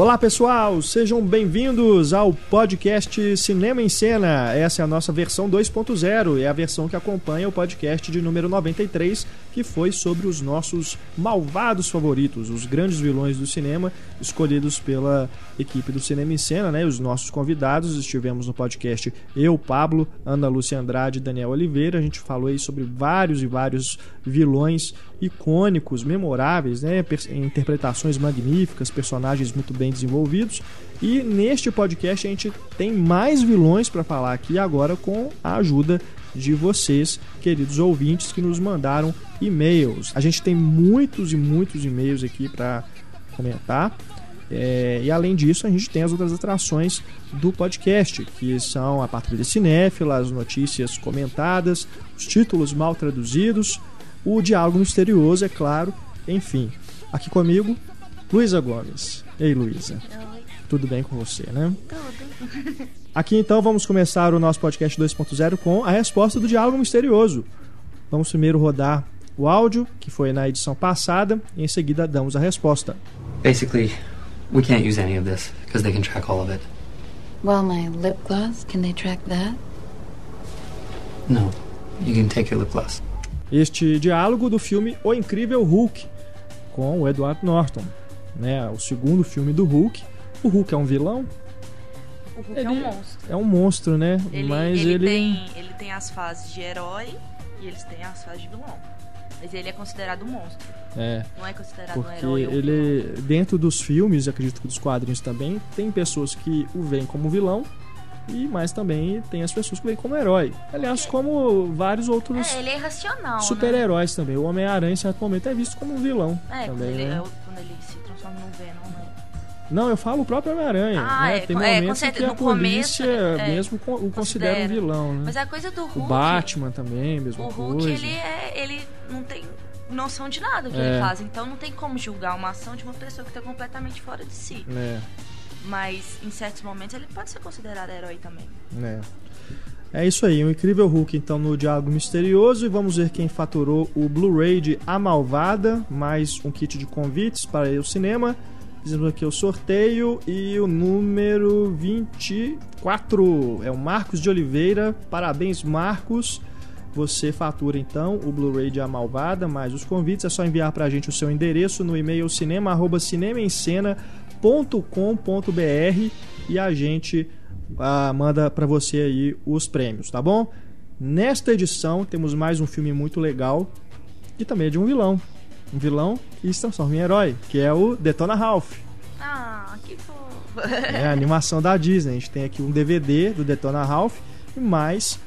Olá pessoal, sejam bem-vindos ao podcast Cinema em Cena. Essa é a nossa versão 2.0, é a versão que acompanha o podcast de número 93, que foi sobre os nossos malvados favoritos, os grandes vilões do cinema, escolhidos pela equipe do Cinema em Cena, né? Os nossos convidados estivemos no podcast eu, Pablo, Ana Lúcia Andrade e Daniel Oliveira. A gente falou aí sobre vários e vários vilões icônicos, memoráveis, né? interpretações magníficas, personagens muito bem desenvolvidos. E neste podcast a gente tem mais vilões para falar aqui agora com a ajuda de vocês, queridos ouvintes que nos mandaram e-mails. A gente tem muitos e muitos e-mails aqui para comentar. É, e além disso, a gente tem as outras atrações do podcast, que são a Patrulha Cinéfila, as notícias comentadas, os títulos mal traduzidos, o diálogo misterioso, é claro, enfim. Aqui comigo, Luísa Gomes. Ei, Luísa. Tudo bem com você, né? Tudo. Aqui então vamos começar o nosso podcast 2.0 com a resposta do diálogo misterioso. Vamos primeiro rodar o áudio, que foi na edição passada, e em seguida damos a resposta. Basically, we can't use any of this because they can track all of it. Well, my lip gloss, can they track that? No, you can take your lip gloss. Este diálogo do filme O Incrível Hulk, com o Edward Norton. Né, o segundo filme do Hulk. O Hulk é um vilão? O Hulk ele é um monstro. É um monstro, né? Ele, Mas ele, ele... Tem, ele tem as fases de herói e eles têm as fases de vilão. Mas ele é considerado um monstro. É. Não é considerado Porque um herói. ele, dentro dos filmes, acredito que dos quadrinhos também, tem pessoas que o veem como vilão, e mas também tem as pessoas que o veem como herói. Aliás, como vários outros É, ele é irracional. super-heróis também. O Homem-Aranha, em certo momento, é visto como um vilão. Né? É, quando também, ele, né? é quando ele se transforma no Venom, né? Não, eu falo o próprio Homem-Aranha. Ah, né? é, Tem com- é, com momentos em que certeza, a no começo, polícia é, mesmo o considera um vilão, né? Mas a coisa do Hulk. O Batman também, mesma O Hulk, coisa. ele é. ele não tem noção de nada do que É. ele faz. Então não tem como julgar uma ação de uma pessoa que tá completamente fora de si. É, Mas em certos momentos ele pode ser considerado herói também. é. É isso aí, um incrível Hulk então no Diálogo Misterioso e vamos ver quem faturou o Blu-ray de A Malvada, mais um kit de convites para ir ao cinema. Aqui o sorteio e o número 24 é o Marcos de Oliveira. Parabéns, Marcos. Você fatura então o Blu-ray de A Malvada, mais os convites. É só enviar pra gente o seu endereço no e-mail cinema@cinemaencena.com.br e a gente ah, manda pra você aí os prêmios, tá bom? Nesta edição temos mais um filme muito legal e também é de um vilão. Um vilão que se transforma em herói, que é o Detona Ralph. Ah, que fofo. É a animação da Disney. A gente tem aqui um DVD do Detona Ralph e mais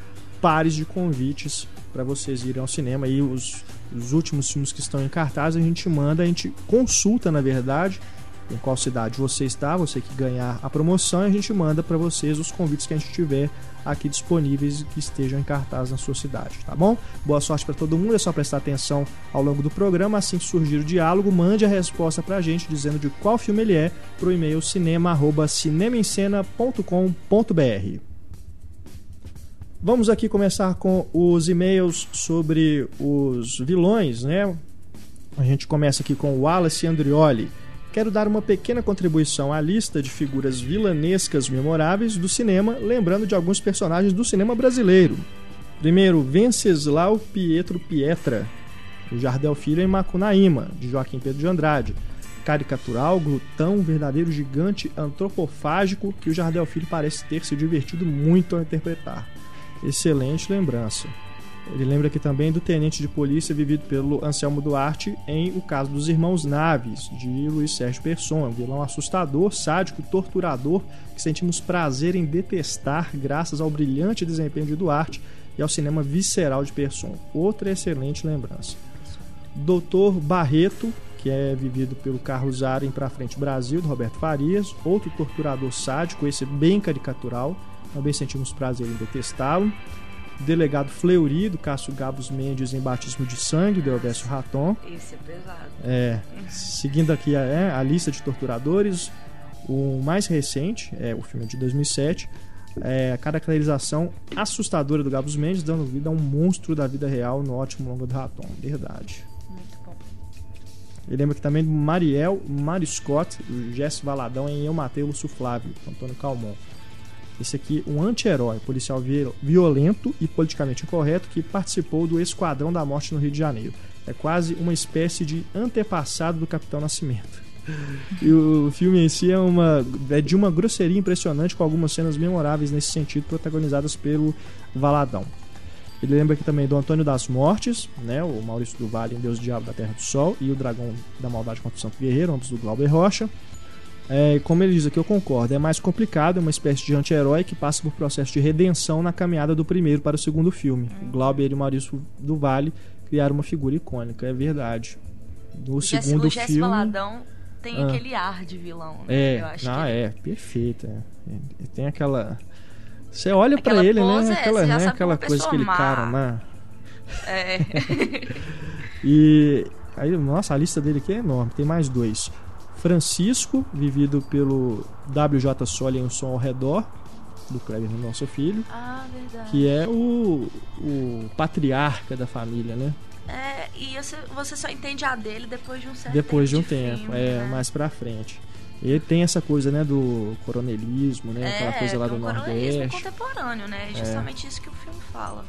pares de convites para vocês irem ao cinema. E os, os últimos filmes que estão em cartaz a gente manda, a gente consulta, na verdade, em qual cidade você está, você que ganhar a promoção, e a gente manda para vocês os convites que a gente tiver aqui disponíveis e que estejam em cartaz na sua cidade, tá bom? Boa sorte para todo mundo, é só prestar atenção ao longo do programa, assim que surgir o diálogo, mande a resposta pra gente dizendo de qual filme ele é pro e-mail cinema@cinemaencena.com.br. Vamos aqui começar com os e-mails sobre os vilões, né? A gente começa aqui com o Wallace Andrioli. Quero dar uma pequena contribuição à lista de figuras vilanescas memoráveis do cinema, lembrando de alguns personagens do cinema brasileiro. Primeiro, Venceslau Pietro Pietra, o Jardel Filho em Macunaíma, de Joaquim Pedro de Andrade. Caricatural, glutão, verdadeiro gigante antropofágico que o Jardel Filho parece ter se divertido muito ao interpretar. Excelente lembrança. Ele lembra aqui também do tenente de polícia vivido pelo Anselmo Duarte em O Caso dos Irmãos Naves, de Luiz Sérgio Persson. Um vilão assustador, sádico, torturador, que sentimos prazer em detestar graças ao brilhante desempenho de Duarte e ao cinema visceral de Persson. Outra excelente lembrança. Doutor Barreto, que é vivido pelo Carlos Zara em Pra Frente Brasil, do Roberto Farias. Outro torturador sádico, esse bem caricatural. Também sentimos prazer em detestá-lo. Delegado Fleury, do Cássio Gabos Mendes em Batismo de Sangue, do Elvésio Raton. Esse é pesado. É, seguindo aqui a, é, a lista de torturadores, o mais recente é o filme de 2007, é a caracterização assustadora do Gabos Mendes, dando vida a um monstro da vida real no ótimo longa do Raton. Verdade. Muito bom. Lembra aqui também do Mariel Mário Scott, o Jesse Valadão em Eu Matei o Lúcio Flávio, Antônio Calmon. Esse aqui, um anti-herói, policial violento e politicamente incorreto que participou do Esquadrão da Morte no Rio de Janeiro. É quase uma espécie de antepassado do Capitão Nascimento. E o filme em si é, uma, é de uma grosseria impressionante, com algumas cenas memoráveis nesse sentido, protagonizadas pelo Valadão. Ele lembra aqui também do Antônio das Mortes, né, o Maurício do Vale em Deus Diabo da Terra do Sol, e o Dragão da Maldade contra o Santo Guerreiro, ambos do Glauber Rocha. É, como ele diz aqui, eu concordo, é mais complicado, é uma espécie de anti-herói que passa por processo de redenção na caminhada do primeiro para o segundo filme. O Glauber e o Maurício do Vale criaram uma figura icônica, é verdade. No O Jesse- segundo o Jesse filme. Valadão tem Ah. aquele ar de vilão. né? É, Eu acho ah, que ele- é, perfeito. É. Ele Tem aquela. Você olha pra Aquela ele, né? é, Aquela, né? aquela coisa, aquele má. cara, né? É. E aí, nossa, a lista dele aqui é enorme. Tem mais dois. Francisco, vivido pelo WJ Soli em Um Som ao Redor, do Kleber Nosso Filho, ah, verdade. que é o, o patriarca da família, né? É, e você, você só entende a dele depois de um certo Depois de um tempo. filme, é, né? mais pra frente. Ele tem essa coisa, né, do coronelismo, né? Aquela coisa lá do coronelismo Nordeste. contemporâneo, né? É justamente isso que o filme fala.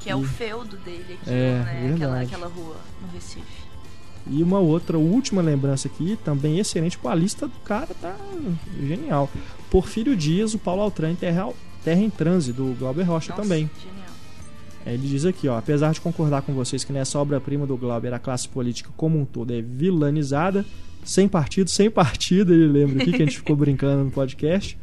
Que é E- o feudo dele aqui, É, né? Aquela, aquela rua no Recife. E uma outra última lembrança aqui, também excelente, pô, a lista do cara tá genial. Porfírio Dias, o Paulo Altran em Terra, Terra em Transe, do Glauber Rocha Nossa, também. Genial. É, Ele diz aqui, ó, apesar de concordar com vocês que nessa obra-prima do Glauber a classe política como um todo é vilanizada, sem partido, sem partido, ele lembra aqui que a gente ficou brincando no podcast.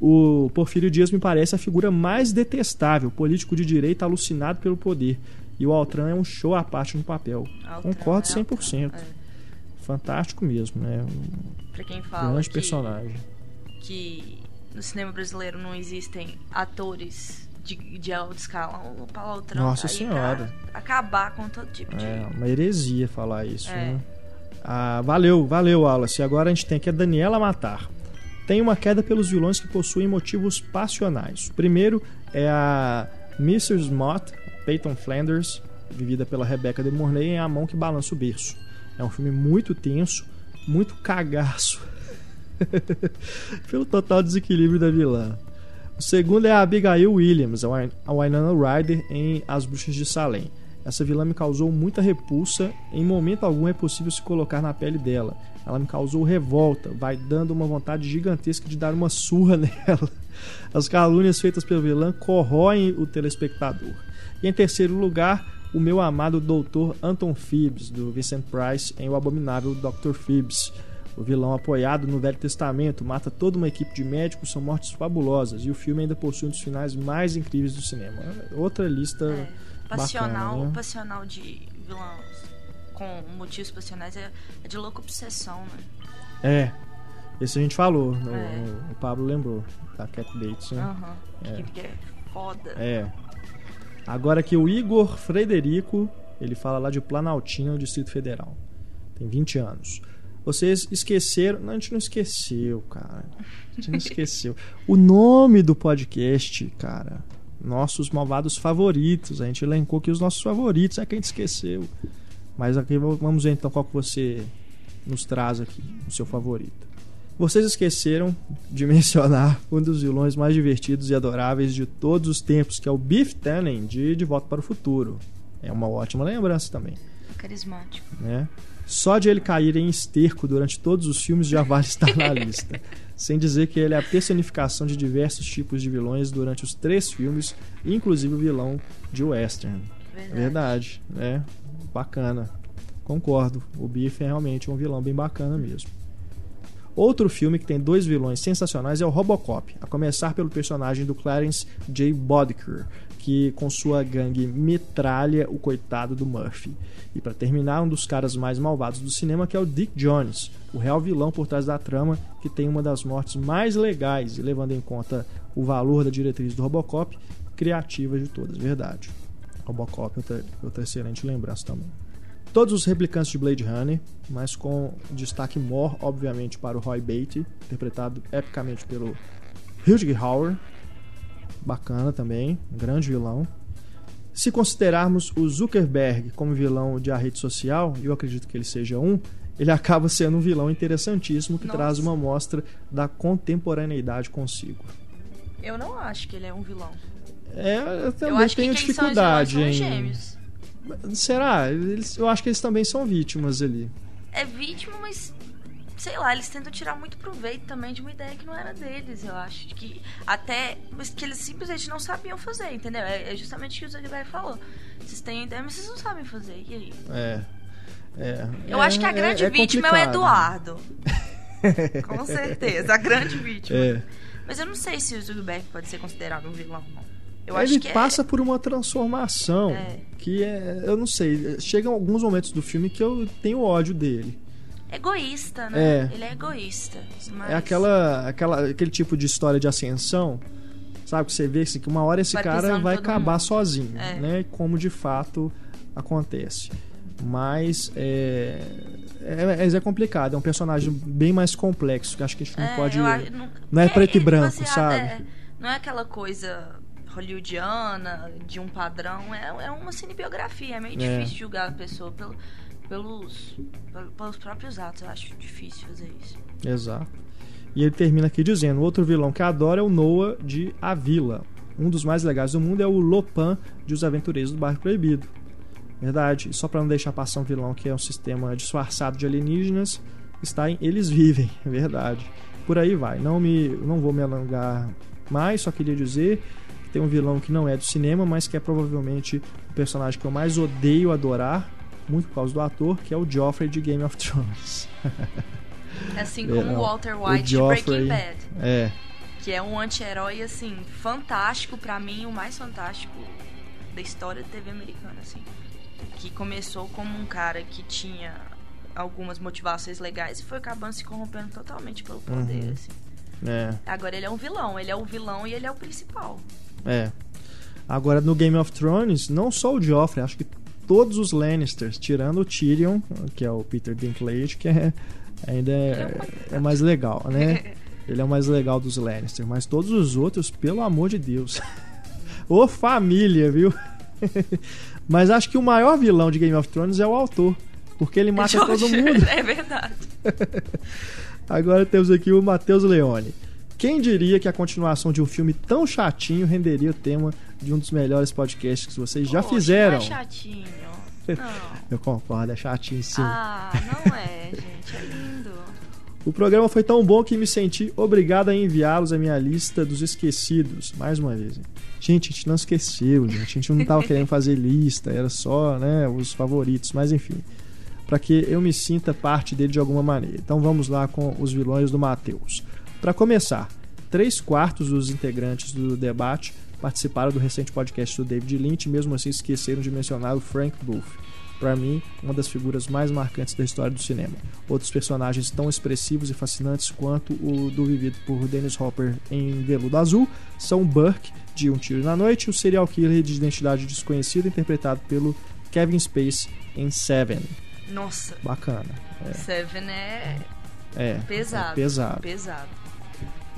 O Porfírio Dias me parece a figura mais detestável, político de direita alucinado pelo poder. E o Altran é um show à parte no papel. Altran Concordo é 100%. Altran, é. Fantástico mesmo, né? Um Pra quem fala grande que, personagem. que no cinema brasileiro não existem atores de, de alto escalão, o Paulo Altran Nossa tá Senhora. acabar com todo tipo de... É uma heresia falar isso, É. né? Ah, valeu, valeu, Wallace. Agora a gente tem aqui a Daniela Matar. Tem uma queda pelos vilões que possuem motivos passionais. O primeiro é a Mrs. Mott, Peyton Flanders, vivida pela Rebecca de Mornay, em A Mão que Balança o Berço. É um filme muito tenso, muito cagaço. pelo total desequilíbrio da vilã. O segundo é a Abigail Williams, a Wyn- a Winona Ryder em As Bruxas de Salem. Essa vilã me causou muita repulsa, em momento algum é possível se colocar na pele dela. Ela me causou revolta, vai dando uma vontade gigantesca de dar uma surra nela. As calúnias feitas pelo vilã corroem o telespectador. E em terceiro lugar, o meu amado Dr. Anton Phoebs, do Vincent Price, em O Abominável Dr. Phoebs. O vilão apoiado no Velho Testamento mata toda uma equipe de médicos, são mortes fabulosas, e o filme ainda possui um dos finais mais incríveis do cinema. Outra lista É, passional, bacana, né? passional de vilões com motivos passionais é, é de louca obsessão, né? É, esse a gente falou, É. no- o Pablo lembrou, da Cat Bates, né? Aham. Que, que é foda. É. Agora aqui o Igor Frederico, ele fala lá de Planaltina, Distrito Federal. Tem 20 anos. Vocês esqueceram. Não, a gente não esqueceu, cara. A gente não esqueceu. O nome do podcast, cara. Nossos malvados favoritos. A gente elencou aqui os nossos favoritos. É que a gente esqueceu. Mas aqui vamos ver então qual que você nos traz aqui, o seu favorito. Vocês esqueceram de mencionar um dos vilões mais divertidos e adoráveis de todos os tempos, que é o Biff Tannen de De Volta para o Futuro. É uma ótima lembrança também, Carismático. né? Só de ele cair em esterco durante todos os filmes já vale estar na lista. Sem dizer que ele é a personificação de diversos tipos de vilões durante os três filmes, inclusive o vilão de Western. Verdade. Verdade, né? Bacana. Concordo. O Biff é realmente um vilão bem bacana mesmo. Outro filme que tem dois vilões sensacionais é o Robocop, a começar pelo personagem do Clarence J. Boddicker, que com sua gangue metralha o coitado do Murphy. E para terminar, um dos caras mais malvados do cinema, que é o Dick Jones, o real vilão por trás da trama, que tem uma das mortes mais legais levando em conta o valor da diretriz do Robocop, criativa de todas, verdade. Robocop é outra, outra excelente lembrança também. Todos os replicantes de Blade Runner, mas com destaque maior, obviamente, para o Roy Batey, interpretado epicamente pelo Rutger Hauer. Bacana também, um grande vilão. Se considerarmos o Zuckerberg como vilão de a rede social, e eu acredito que ele seja um, ele acaba sendo um vilão interessantíssimo que Nossa. traz uma mostra da contemporaneidade consigo. Eu não acho que ele é um vilão. É, eu eu também que tenho dificuldade são em. são os gêmeos. Será? Eles- eu acho que eles também são vítimas ali. É vítima, mas sei lá, eles tentam tirar muito proveito também de uma ideia que não era deles, eu acho. Que até. Mas que eles simplesmente não sabiam fazer, entendeu? É é justamente o que o Zuckerberg falou. Vocês têm ideia, mas vocês não sabem fazer. E aí? É. É, Eu é- acho que a grande é- é vítima é o. Eduardo. Com certeza, a grande vítima. É. Mas eu não sei se o Zuckerberg pode ser considerado um vilão, não. Eu ele acho que passa é... por uma transformação É. que é, eu não sei, chegam alguns momentos do filme que eu tenho ódio dele. egoísta, né? É. Ele é egoísta. Mas... É aquela, aquela aquele tipo de história de ascensão, sabe que você vê assim, que uma hora esse Vai cara vai acabar mundo. sozinho, É. né? Como de fato acontece. Mas é, é, é complicado, é um personagem bem mais complexo, que acho que a gente não É, pode eu não, não é porque preto e branco, baseado- sabe? é, não é aquela coisa hollywoodiana, de um padrão. É, é uma cinebiografia. É meio É. difícil julgar a pessoa pelo, pelos, pel- pelos próprios atos. Eu acho difícil fazer isso. Exato. E ele termina aqui dizendo: outro vilão que adora é o Noah de A Vila. Um dos mais legais do mundo é o Lopan de Os Aventureiros do Bairro Proibido. Verdade. E só para não deixar passar um vilão que é um sistema disfarçado de alienígenas, está em Eles Vivem. É verdade. Por aí vai. Não me, não vou me alongar mais. Só queria dizer que tem um vilão que não é do cinema, mas que é provavelmente o personagem que eu mais odeio adorar, muito por causa do ator, que é o Joffrey de Game of Thrones. Assim É, como não. o Walter O White de Joffrey- Breaking Bad. É. Que é um anti-herói, assim, fantástico. Pra mim, o mais fantástico da história da TV americana, assim. Que começou como um cara que tinha algumas motivações legais e foi acabando se corrompendo totalmente pelo poder, Uhum. assim. É. Agora ele é um vilão, ele é o vilão e ele é o principal. É. Agora no Game of Thrones, não só o Joffrey, acho que todos os Lannisters, tirando o Tyrion, que é o Peter Dinklage, que é, ainda é, é mais legal, né? Ele é o mais legal dos Lannister, mas todos os outros, pelo amor de Deus. Ô família, viu? mas acho que o maior vilão de Game of Thrones é o autor, porque ele mata todo George- mundo. É verdade. Agora temos aqui o Matheus Leone. Quem diria que a continuação de um filme tão chatinho renderia o tema de um dos melhores podcasts que vocês já Poxa, fizeram? Não é chatinho. Não. Eu concordo, é chatinho sim. Ah, não é, gente. É lindo. O programa foi tão bom que me senti obrigado a enviá-los à minha lista dos esquecidos. Mais uma vez. Gente, a gente não esqueceu, gente. A gente não tava querendo fazer lista, era só né, os favoritos, mas enfim. Para que eu me sinta parte dele de alguma maneira. Então vamos lá com os vilões do Matheus. Para começar, três quartos dos integrantes do debate participaram do recente podcast do David Lynch, mesmo assim esqueceram de mencionar o Frank Booth. Para mim, uma das figuras mais marcantes da história do cinema. Outros personagens tão expressivos e fascinantes quanto o do vivido por Dennis Hopper em Veludo Azul são Burke, de Um Tiro na Noite, e o serial killer de identidade desconhecida interpretado pelo Kevin Spacey em Seven. Nossa, Bacana. Seven é É, pesado. é pesado. Pesado.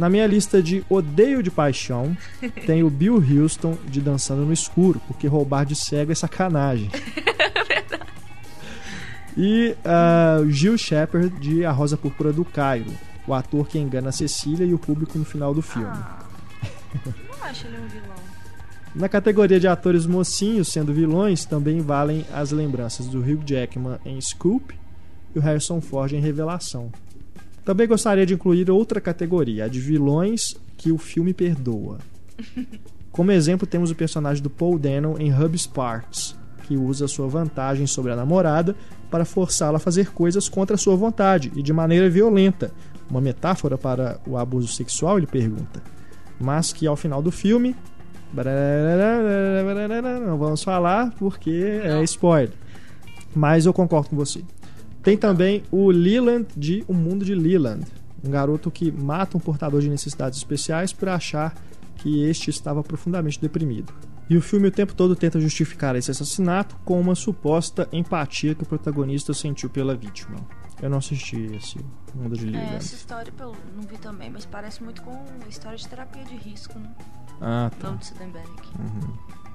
Na minha lista de odeio de paixão, tem o Bill Houston de Dançando no Escuro, porque roubar de cego é sacanagem. E ah, o Gil Shepard de A Rosa Púrpura do Cairo, o ator que engana a Cecília e o público no final do filme. Ah, não acho ele um vilão. Na categoria de atores mocinhos sendo vilões, também valem as lembranças do Hugh Jackman em Scoop e o Harrison Ford em Revelação. Também gostaria de incluir outra categoria, a de vilões que o filme perdoa. Como exemplo, temos o personagem do Paul Dano em Hub Sparks, que usa sua vantagem sobre a namorada para forçá-la a fazer coisas contra sua vontade e de maneira violenta. Uma metáfora para o abuso sexual, ele pergunta. Mas que ao final do filme. Não vamos falar porque é spoiler. Mas eu concordo com você. Tem também o Leland de O Mundo de Leland, um garoto que mata um portador de necessidades especiais por achar que este estava profundamente deprimido. E o filme o tempo todo tenta justificar esse assassinato com uma suposta empatia que o protagonista sentiu pela vítima. Eu não assisti esse Mundo de É, Leland. essa história eu não vi também, mas parece muito com a história de terapia de risco, né? Ah, tá. Não de Sudenberg.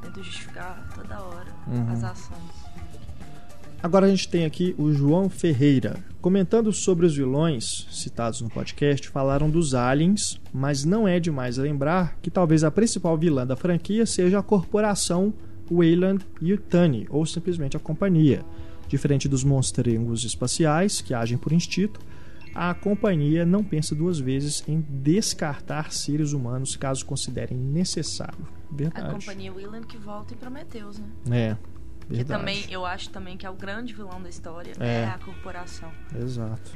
tenta justificar toda hora Uhum. as ações. Agora a gente tem aqui o João Ferreira. Comentando sobre os vilões citados no podcast, falaram dos aliens, mas não é demais lembrar que talvez a principal vilã da franquia seja a corporação Wayland Yutani, ou simplesmente a companhia. Diferente dos monstrengos espaciais, que agem por instinto, a companhia não pensa duas vezes em descartar seres humanos caso considerem necessário. A Verdade. companhia Willan que volta em Prometheus, né? É, Que verdade. também, eu acho também que é o grande vilão da história, É. é, a corporação. Exato.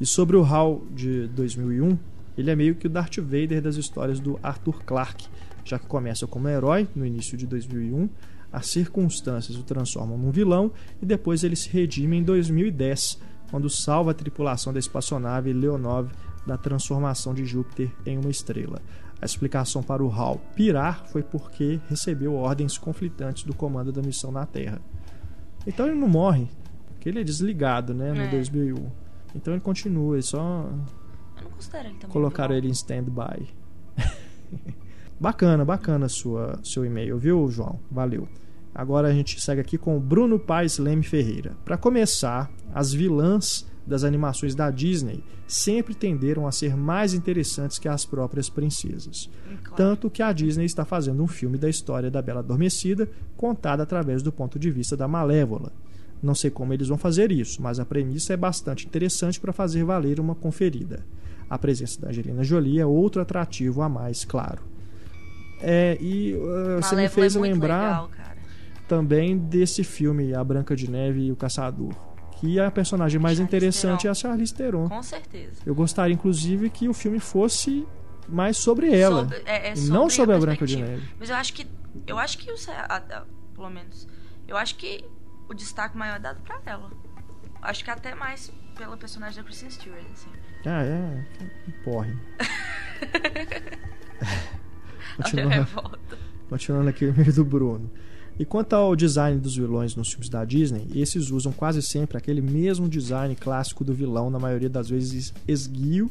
E sobre o HAL de 2001, ele é meio que o Darth Vader das histórias do Arthur Clarke, já que começa como herói no início de 2001, as circunstâncias o transformam num vilão e depois ele se redime em 2010, quando salva a tripulação da espaçonave Leonov da transformação de Júpiter em uma estrela. A explicação para o HAL pirar foi porque recebeu ordens conflitantes do comando da missão na Terra. Então ele não morre, porque ele é desligado, né, no É. 2001. Então ele continua, eles só Eu não considero ele colocaram ele em stand-by. bacana, bacana sua, seu e-mail, viu, João? Valeu. Agora a gente segue aqui com o Bruno Paes Leme Ferreira. Para começar, as vilãs das animações da Disney sempre tenderam a ser mais interessantes que as próprias princesas. Claro. Tanto que a Disney está fazendo um filme da história da Bela Adormecida, contada através do ponto de vista da Malévola. Não sei como eles vão fazer isso, mas a premissa é bastante interessante para fazer valer uma conferida. A presença da Angelina Jolie é outro atrativo a mais, claro. É, e uh, você me Malévola fez é lembrar legal, também desse filme A Branca de Neve e o Caçador, que a personagem mais Charlize interessante Theron. é a Charlize Theron. Com certeza. Eu gostaria, inclusive, que o filme fosse mais sobre ela. Sobre- é- é e não sobre a Branca de. Neve. Mas eu acho que. Eu acho que a- a- Pelo menos. Eu acho que o destaque maior é dado pra ela. Acho que até mais pela personagem da Kristen Stewart, assim. Ah, é. Porre. A Continuando, revolta. continuando aqui o e-mail do Bruno. E quanto ao design dos vilões nos filmes da Disney, esses usam quase sempre aquele mesmo design clássico do vilão, na maioria das vezes esguio,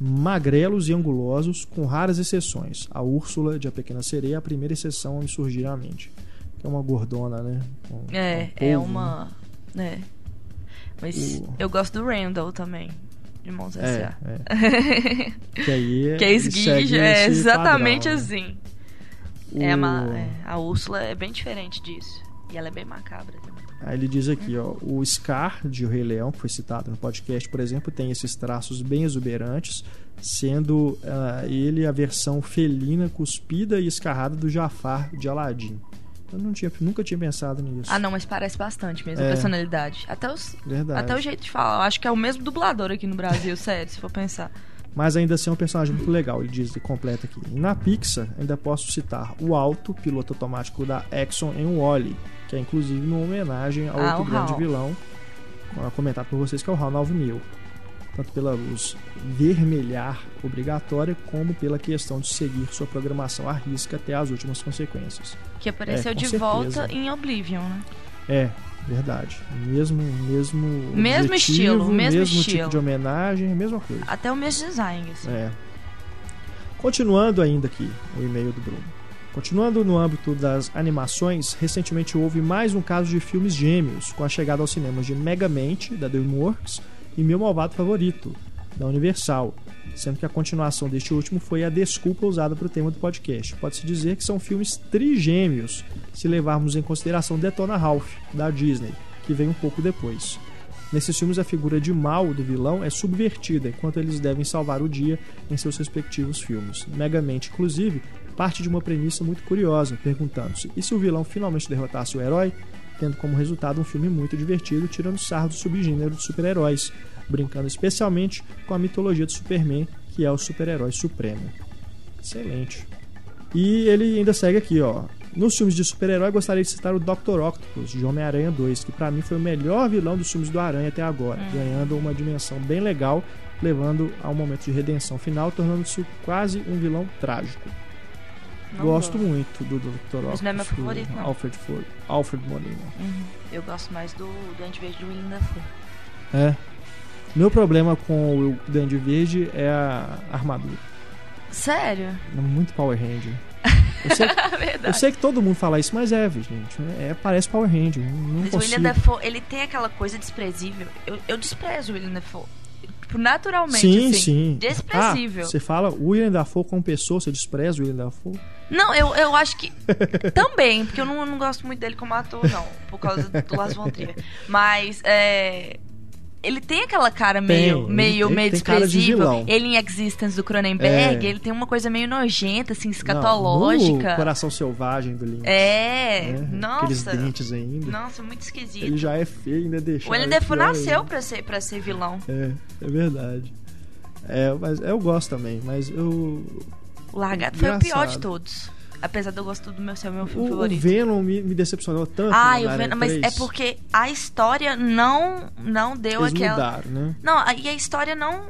magrelos e angulosos, com raras exceções. A Úrsula de A Pequena Sereia é a primeira exceção a me surgir à mente. Que é uma gordona, né? Com- É, com é polvo, uma. né? Mas O- eu gosto do Randall também. De Mons É, S.A. é. Que aí é, que é segue é exatamente padrão, né? É, uma, é, a Úrsula é bem diferente disso. E ela é bem macabra também. Aí ele diz aqui, ó, o Scar de O Rei Leão, que foi citado no podcast, por exemplo, tem esses traços bem exuberantes, sendo ah, ele a versão felina, cuspida e escarrada do Jafar de Aladdin. Eu não tinha, nunca tinha pensado nisso. Ah, não, mas parece bastante mesmo, a É. personalidade. Até, os, Verdade. até o jeito de falar. Eu acho que é o mesmo dublador aqui no Brasil, sério, se for pensar. Mas ainda assim é um personagem muito legal, ele diz, ele completa aqui. E na Pixar, ainda posso citar o Alto, piloto automático da Exxon em Wally, que é inclusive uma homenagem ao Ah, outro grande HAL. vilão, comentado por vocês, que é o HAL 9000. Tanto pela luz vermelhar obrigatória, como pela questão de seguir sua programação à risca até as últimas consequências. Que apareceu É, de certeza. volta em Oblivion, né? É, verdade. Mesmo, mesmo, Mesmo objetivo, estilo, mesmo tipo estilo. de homenagem, a mesma coisa. Até o mesmo design, assim. É. Continuando ainda aqui o e-mail do Bruno. Continuando no âmbito das animações, recentemente houve mais um caso de filmes gêmeos, com a chegada aos cinemas de Megamente, da DreamWorks, e Meu Malvado Favorito, da Universal, sendo que a continuação deste último foi a desculpa usada para o tema do podcast. Pode-se dizer que são filmes trigêmeos, se levarmos em consideração Detona Ralph, da Disney, que vem um pouco depois. Nesses filmes, a figura de mal do vilão é subvertida, enquanto eles devem salvar o dia em seus respectivos filmes. Megamente, inclusive, parte de uma premissa muito curiosa, perguntando-se: e se o vilão finalmente derrotasse o herói? Tendo como resultado um filme muito divertido, tirando sarro do subgênero de super-heróis, brincando especialmente com a mitologia do Superman, que é o super-herói supremo. Excelente. E ele ainda segue aqui, ó. Nos filmes de super-herói, gostaria de citar o Dr. Octopus, de Homem-Aranha 2, que pra mim foi o melhor vilão dos filmes do Aranha até agora, ganhando uma dimensão bem legal, levando a um momento de redenção final, tornando-se quase um vilão trágico. Não gosto muito do Dr. Octopus. Mas não é meu do favorito, não. Alfred, Ford, Alfred Molina. Uhum. Eu gosto mais do Duende Verde do William Dafoe. É. Meu problema com o Dandy Verde é a armadura. Sério? É muito Power Ranger. Eu sei, eu Verdade. sei que todo mundo fala isso, mas é, gente. É, parece Power Ranger. Não Mas o consigo. William Dafoe, ele tem aquela coisa desprezível. Eu, eu desprezo o William Dafoe. Tipo, naturalmente, Sim, assim. sim. Desprezível. Ah, você fala William Dafoe como pessoa, você despreza o William Dafoe? Não, eu, eu acho que. também, porque eu não, não gosto muito dele como ator, não. Por causa do Lars von Trier. Mas, é. Ele tem aquela cara meio, Tem, meio, ele meio de desprezível. vilão. Ele em Existence do Cronenberg, É. ele tem uma coisa meio nojenta, assim, Não, escatológica. no Coração Selvagem do Lynch. É, né? nossa. Aqueles dentes ainda. Nossa, muito esquisito. Ele já é feio, ainda deixa. O William nasceu pra ser, pra ser vilão. É, é verdade. É, mas eu gosto também, mas eu. O Largato foi o pior de todos. Apesar de eu gostar do meu ser o meu filme O, o favorito. Venom me, me decepcionou tanto. Ah, o Venom, mas 3. é porque a história não não deu Eles aquela. mudaram, né? Não, e a história não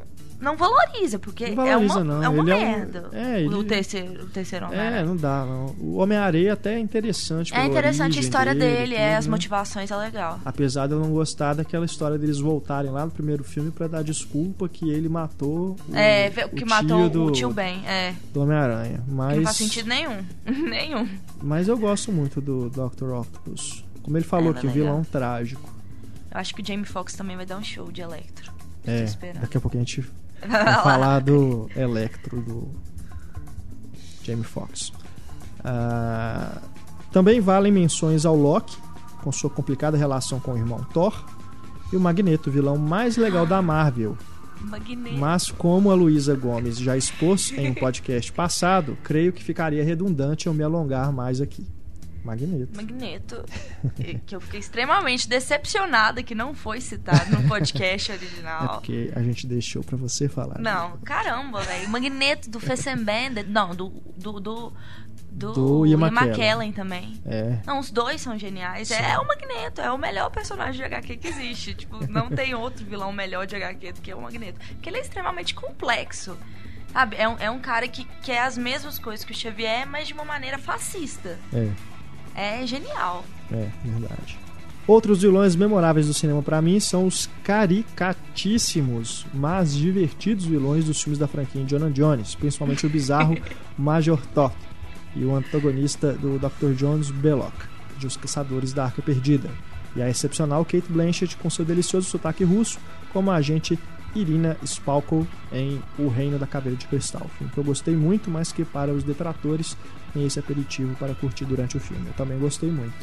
não valoriza, porque Não valoriza, é uma, não. é uma Ele é um- merda. é, o, ele- terceiro, o terceiro homem É, não dá, não. O Homem-Areia até é interessante. É interessante a história dele, é, tudo, as né? motivações é legal. Apesar de eu não gostar daquela história deles voltarem lá no primeiro filme pra dar desculpa que ele matou o, é, o que tio matou do, o tio Ben, é. do Homem-Aranha. Mas, Que não faz sentido nenhum. nenhum. mas eu gosto muito do Dr. Octopus. Como ele falou É, aqui, o legal. vilão trágico. Eu acho que o Jamie Foxx também vai dar um show de Electro. É, daqui a pouco a gente vai falar do Electro, do Jamie Foxx. Ah, também valem menções ao Loki, com sua complicada relação com o irmão Thor, e o Magneto, o vilão mais legal da Marvel. Magneto. Mas como a Luísa Gomes já expôs em um podcast passado, creio que ficaria redundante eu me alongar mais aqui. Magneto. Magneto, que eu fiquei extremamente decepcionada que não foi citado no podcast É original. porque a gente deixou pra você falar. Não, caramba, velho. O Magneto do Fessenbender. Não, do. Do. Do, do, Do Ian McKellen. Também. É. Não, os dois são geniais. É o Magneto, é o melhor personagem de HQ que existe. Tipo, não tem outro vilão melhor de HQ do que o Magneto. Porque ele é extremamente complexo. Sabe? É um, é um cara que quer as mesmas coisas que o Xavier, mas de uma maneira fascista. É. É genial. É, verdade. Outros vilões memoráveis do cinema pra mim são os caricatíssimos, mas divertidos vilões dos filmes da franquia Indiana Jones, principalmente o bizarro Major Todd e o antagonista do Dr. Jones, Belloc, de Os Caçadores da Arca Perdida, e a excepcional Kate Blanchett com seu delicioso sotaque russo como a agente Irina Spalko em O Reino da Caveira de Cristal, filme que eu gostei muito, mas que para os detratores tem esse aperitivo para curtir durante o filme. Eu também gostei muito.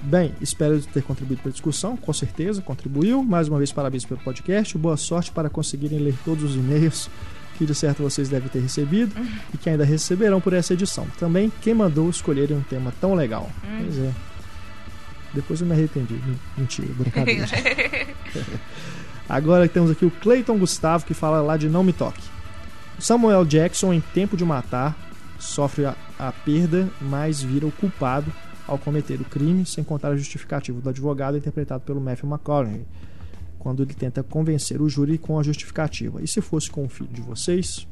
Bem, espero ter contribuído para a discussão, com certeza contribuiu. Mais uma vez, parabéns pelo podcast. Boa sorte para conseguirem ler todos os e-mails que de certo vocês devem ter recebido e que ainda receberão por essa edição. Também quem mandou escolherem um tema tão legal. Pois é. Depois eu me arrependi. Mentira, brincadeira. Agora temos aqui o Clayton Gustavo que fala lá de Não Me Toque. Samuel Jackson, em Tempo de Matar, sofre a, a perda, mas vira o culpado ao cometer o crime, sem contar a justificativa do advogado interpretado pelo Matthew McConaughey, quando ele tenta convencer o júri com a justificativa. E se fosse com o filho de vocês?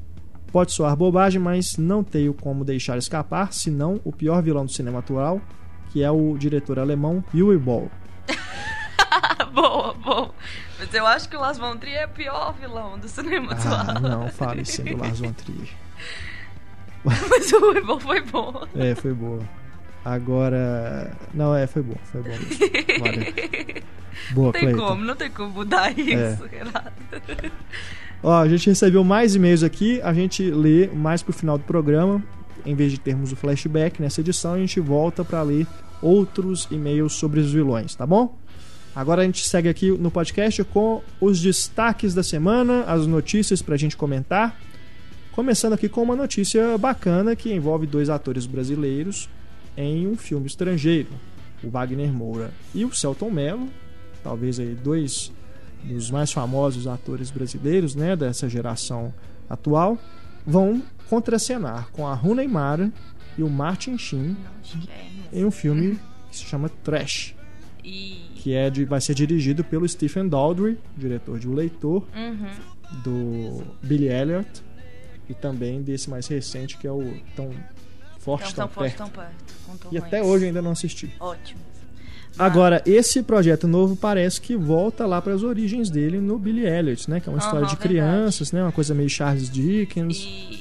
Pode soar bobagem, mas não tenho como deixar escapar, senão o pior vilão do cinema atual, que é o diretor alemão Uwe Boll. boa, boa. Mas eu acho que o Las Von Trier é o pior vilão do cinema Ah, atual. não, fale sim do Lars von Trier. Mas o Weibon foi bom. É, foi boa. Agora. Não, é, foi boa, foi boa mesmo. Valeu. Boa, Não tem Cleiton. como, não tem como mudar É. isso, Renato. Ó, a gente recebeu mais e-mails aqui, a gente lê mais pro final do programa. Em vez de termos o flashback nessa edição, a gente volta para ler outros e-mails sobre os vilões, tá bom? Agora a gente segue aqui no podcast com os destaques da semana, as notícias pra gente comentar. Começando aqui com uma notícia bacana que envolve dois atores brasileiros em um filme estrangeiro, o Wagner Moura e o Celton Mello, talvez aí dois dos mais famosos atores brasileiros, né, dessa geração atual, vão contracenar com a Rooney Mara e o Martin Sheen é em um filme que se chama Trash, E. que é de, vai ser dirigido pelo Stephen Daldry, diretor de O Leitor, Uhum. do Billy Elliot e também desse mais recente que é o Tão Forte, Então, Tão, tão forte, Perto. tão perto. E até hoje ainda não assisti. Ótimo. Agora, esse projeto novo parece que volta lá para as origens dele no Billy Elliot, né? Que é uma Aham, história de verdade. crianças, né? Uma coisa meio Charles Dickens. E.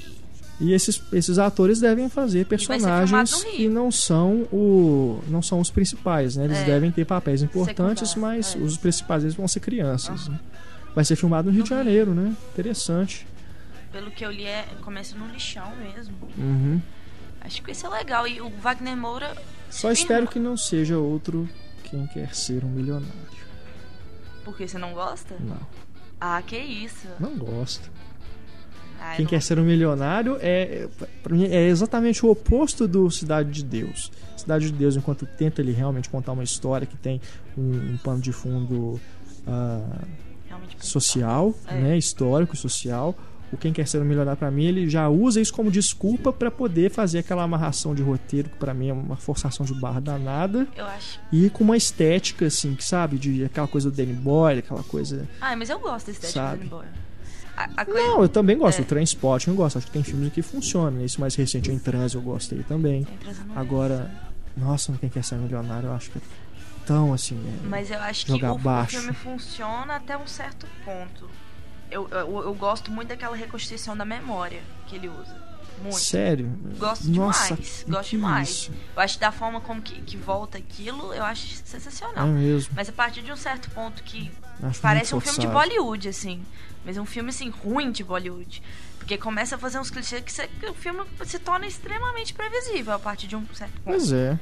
E esses, esses atores devem fazer personagens que Rio. não são o não são os principais, né? Eles É. devem ter papéis importantes, Secundário, mas é. os principais eles vão ser crianças. né? Vai ser filmado no Rio de No Rio. Janeiro, né? Interessante. Pelo que eu li, é, começa no lixão mesmo. Uhum. Acho que vai ser legal. E o Wagner Moura. Só espero que não seja outro quem quer ser um milionário. Porque você não gosta? Não, Ah, que isso. não gosto. Ah, Quem quer ser um milionário é, mim, é exatamente o oposto do Cidade de Deus. Cidade de Deus, enquanto tenta ele realmente contar uma história que tem um, um pano de fundo realmente social, É. né, histórico e social. O Quem Quer Ser um Milionário, pra mim, ele já usa isso como desculpa pra poder fazer aquela amarração de roteiro, que pra mim é uma forçação de barra danada, Eu acho. e com uma estética, assim, que sabe, de aquela coisa do Danny Boyle, aquela coisa. Ah, mas eu gosto da estética do Sabe. Danny Boyle. A, a coisa... Não, eu também gosto. É. O Transporte eu gosto. Acho que tem filmes que funcionam. Esse mais recente, o Em Trânsito, eu gostei também. Agora, nossa, no Quem Quer Ser Milionário, eu acho que é tão assim. é- Mas eu acho que Jogar o, o baixo. filme funciona até um certo ponto. Eu, eu, eu gosto muito daquela reconstituição da memória que ele usa. Muito. Sério? Gosto Nossa, demais. que Gosto que é demais. isso? Eu acho que da forma como que, que volta aquilo, eu acho É sensacional. mesmo. Mas a partir de um certo ponto que Acho parece um filme de. Bollywood, assim. Mas é um filme, assim, ruim de Bollywood. Porque começa a fazer uns clichês que, você- que o filme se torna extremamente previsível a partir de um certo ponto. Pois é.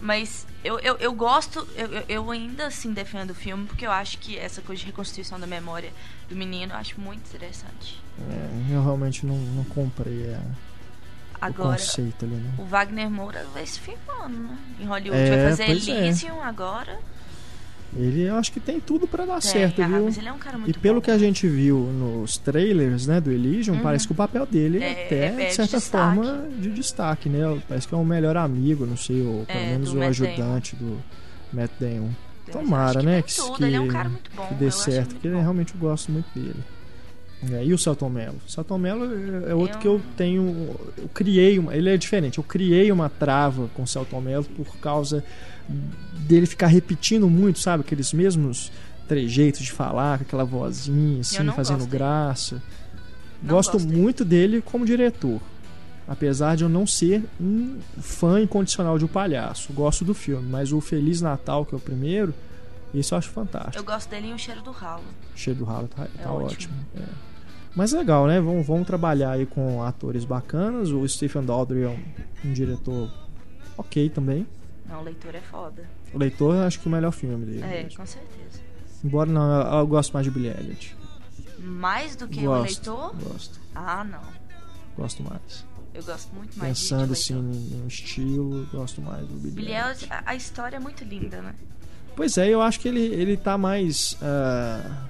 Mas eu, eu, eu gosto, eu, eu- ainda assim defendo o filme, porque eu acho que essa coisa de reconstituição da memória do menino eu acho muito interessante. É, eu realmente não, não comprei a- o Agora, conceito ali, né? o Wagner Moura vai se firmando, né? Em Hollywood É, vai fazer é. Elysium agora. Ele eu acho que tem tudo pra dar Tem, certo, ah, viu? ele é um cara E pelo bom. que a gente viu nos trailers, né, do Elysium, Uhum. parece que o papel dele é, É, até, é- é de certa destaque. forma, de destaque, né? Parece que é um melhor amigo, não sei, ou pelo É, menos o Matt ajudante do Matt Damon. Tomara, que né? Que, tudo, que, ele é um cara muito bom. que dê certo, porque bom. realmente eu gosto muito dele. É, e o Celton Mello? O Celton Mello é outro Eu- que eu tenho. Eu criei uma. Ele é diferente. Eu criei uma trava com o Celton Mello por causa dele ficar repetindo muito, sabe? Aqueles mesmos trejeitos de falar, com aquela vozinha, assim, fazendo gosto graça. Gosto gosto muito dele como diretor. Apesar de eu não ser um fã incondicional de O Palhaço. Gosto do filme, mas o Feliz Natal, que é o primeiro, isso eu acho fantástico. Eu gosto dele em O Cheiro do Ralo. O cheiro do ralo tá, É tá ótimo. ótimo. é. Mas legal, né? Vamos, vamos trabalhar aí com atores bacanas. O Stephen Daldry é um, um diretor ok também. Não, o leitor é foda. O Leitor, eu acho que o melhor filme dele. É, mesmo. com certeza. Embora não, eu, eu gosto mais de Billy Elliot. Mais do que o gosto, leitor? gosto, Ah, não. gosto mais. Eu gosto muito mais Pensando de assim no estilo, gosto mais do Billy, Billy Elliot. A, a história é muito linda, né? Pois é, eu acho que ele, ele tá mais. ah,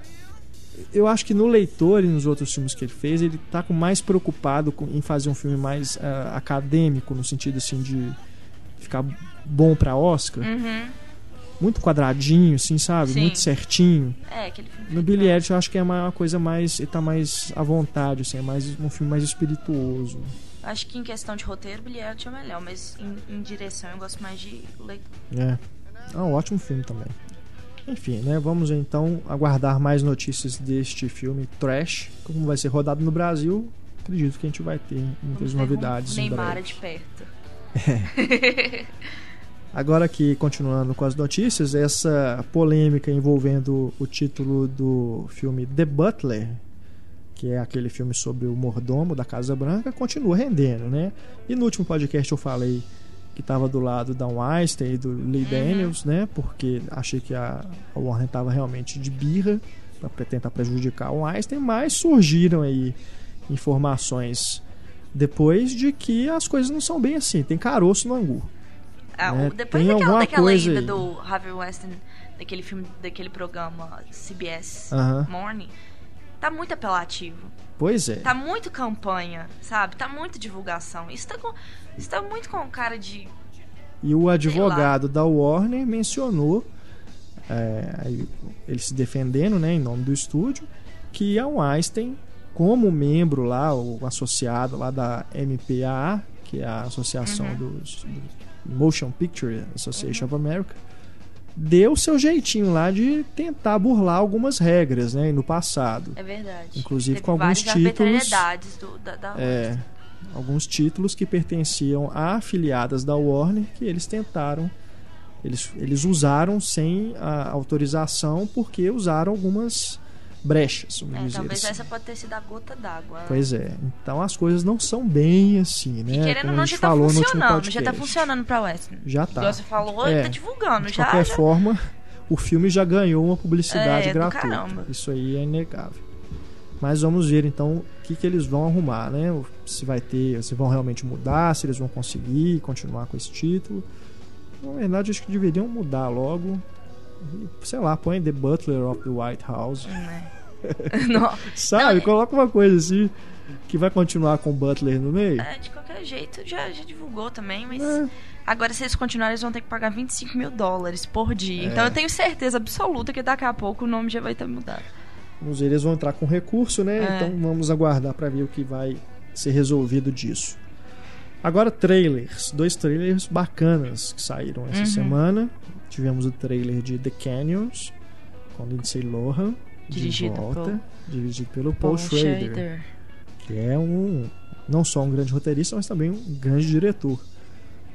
eu acho que no leitor e nos outros filmes que ele fez, ele tá com mais preocupado com- em fazer um filme mais ah, acadêmico, no sentido assim de ficar bom pra Oscar. Uhum. Muito quadradinho, assim, sabe? Sim. Muito certinho. É, aquele filme. No feito Billy Elliot eu acho que é uma coisa mais. Ele tá mais à vontade, assim, é mais um filme mais espirituoso. Acho que em questão de roteiro, Billy Elliot é o melhor, mas em, em direção eu gosto mais de leitor. É. É um ótimo filme também. Enfim, né? Vamos então aguardar mais notícias deste filme Trash. Como vai ser rodado no Brasil, acredito que a gente vai ter muitas novidades em Neymar de perto. Agora aqui, continuando com as notícias, essa polêmica envolvendo o título do filme The Butler, que é aquele filme sobre o mordomo da Casa Branca, continua rendendo, né? E no último podcast eu falei que estava do lado da Weinstein e do Lee Daniels, né? Porque achei que a, Warner estava realmente de birra para tentar prejudicar o Weinstein, mas surgiram aí informações depois de que as coisas não são bem assim, tem caroço no angu. Ah, né? depois Tem daquela, daquela coisa ida aí. do Harvey Weinstein, daquele filme, daquele programa CBS Aham. Morning, tá muito apelativo. Pois é. Tá muito campanha, sabe? Tá muito divulgação. Isso tá, com, isso tá muito com cara de. E o advogado da Warner mencionou, é, ele se defendendo né, em nome do estúdio, que a Weinstein, como membro lá, o associado lá da MPAA, que é a Associação dos do Motion Picture Association of America, deu seu jeitinho lá de tentar burlar algumas regras né, no passado. É verdade. Inclusive Teve com alguns títulos. do, da, da É, alguns títulos que pertenciam a afiliadas da Warner que eles tentaram eles, eles usaram sem a autorização porque usaram algumas brechas. vamos É, dizer talvez assim. essa pode ter sido a gota d'água. Pois é. Então as coisas não são bem assim, né? E querendo Como ou a não, gente já tá falou funcionando. Já tá funcionando pra West. Já tá. Igual você falou, É, tá divulgando. De Já, qualquer já. forma, o filme já ganhou uma publicidade É, gratuita. Isso aí é inegável. Mas vamos ver então o que, que eles vão arrumar, né? Se vai ter, se vão realmente mudar, se eles vão conseguir continuar com esse título. Na verdade, acho que deveriam mudar logo. Sei lá, põe The Butler of the White House. Né? Não, Sabe? Não, Coloca uma coisa assim que vai continuar com o Butler no meio. é, de qualquer jeito, já, já divulgou também, mas. É. Agora, se eles continuarem, eles vão ter que pagar 25 mil dólares por dia. É. Então eu tenho certeza absoluta que daqui a pouco o nome já vai estar mudado. Vamos ver, eles vão entrar com recurso, né? É. Então vamos aguardar para ver o que vai ser resolvido disso. Agora, trailers. Dois trailers bacanas que saíram essa Uhum. semana. Tivemos o trailer de The Canyons, com Lindsay Lohan, Dirigido de volta, por dirigido pelo Paul, Schrader, que é um não só um grande roteirista, mas também um grande diretor.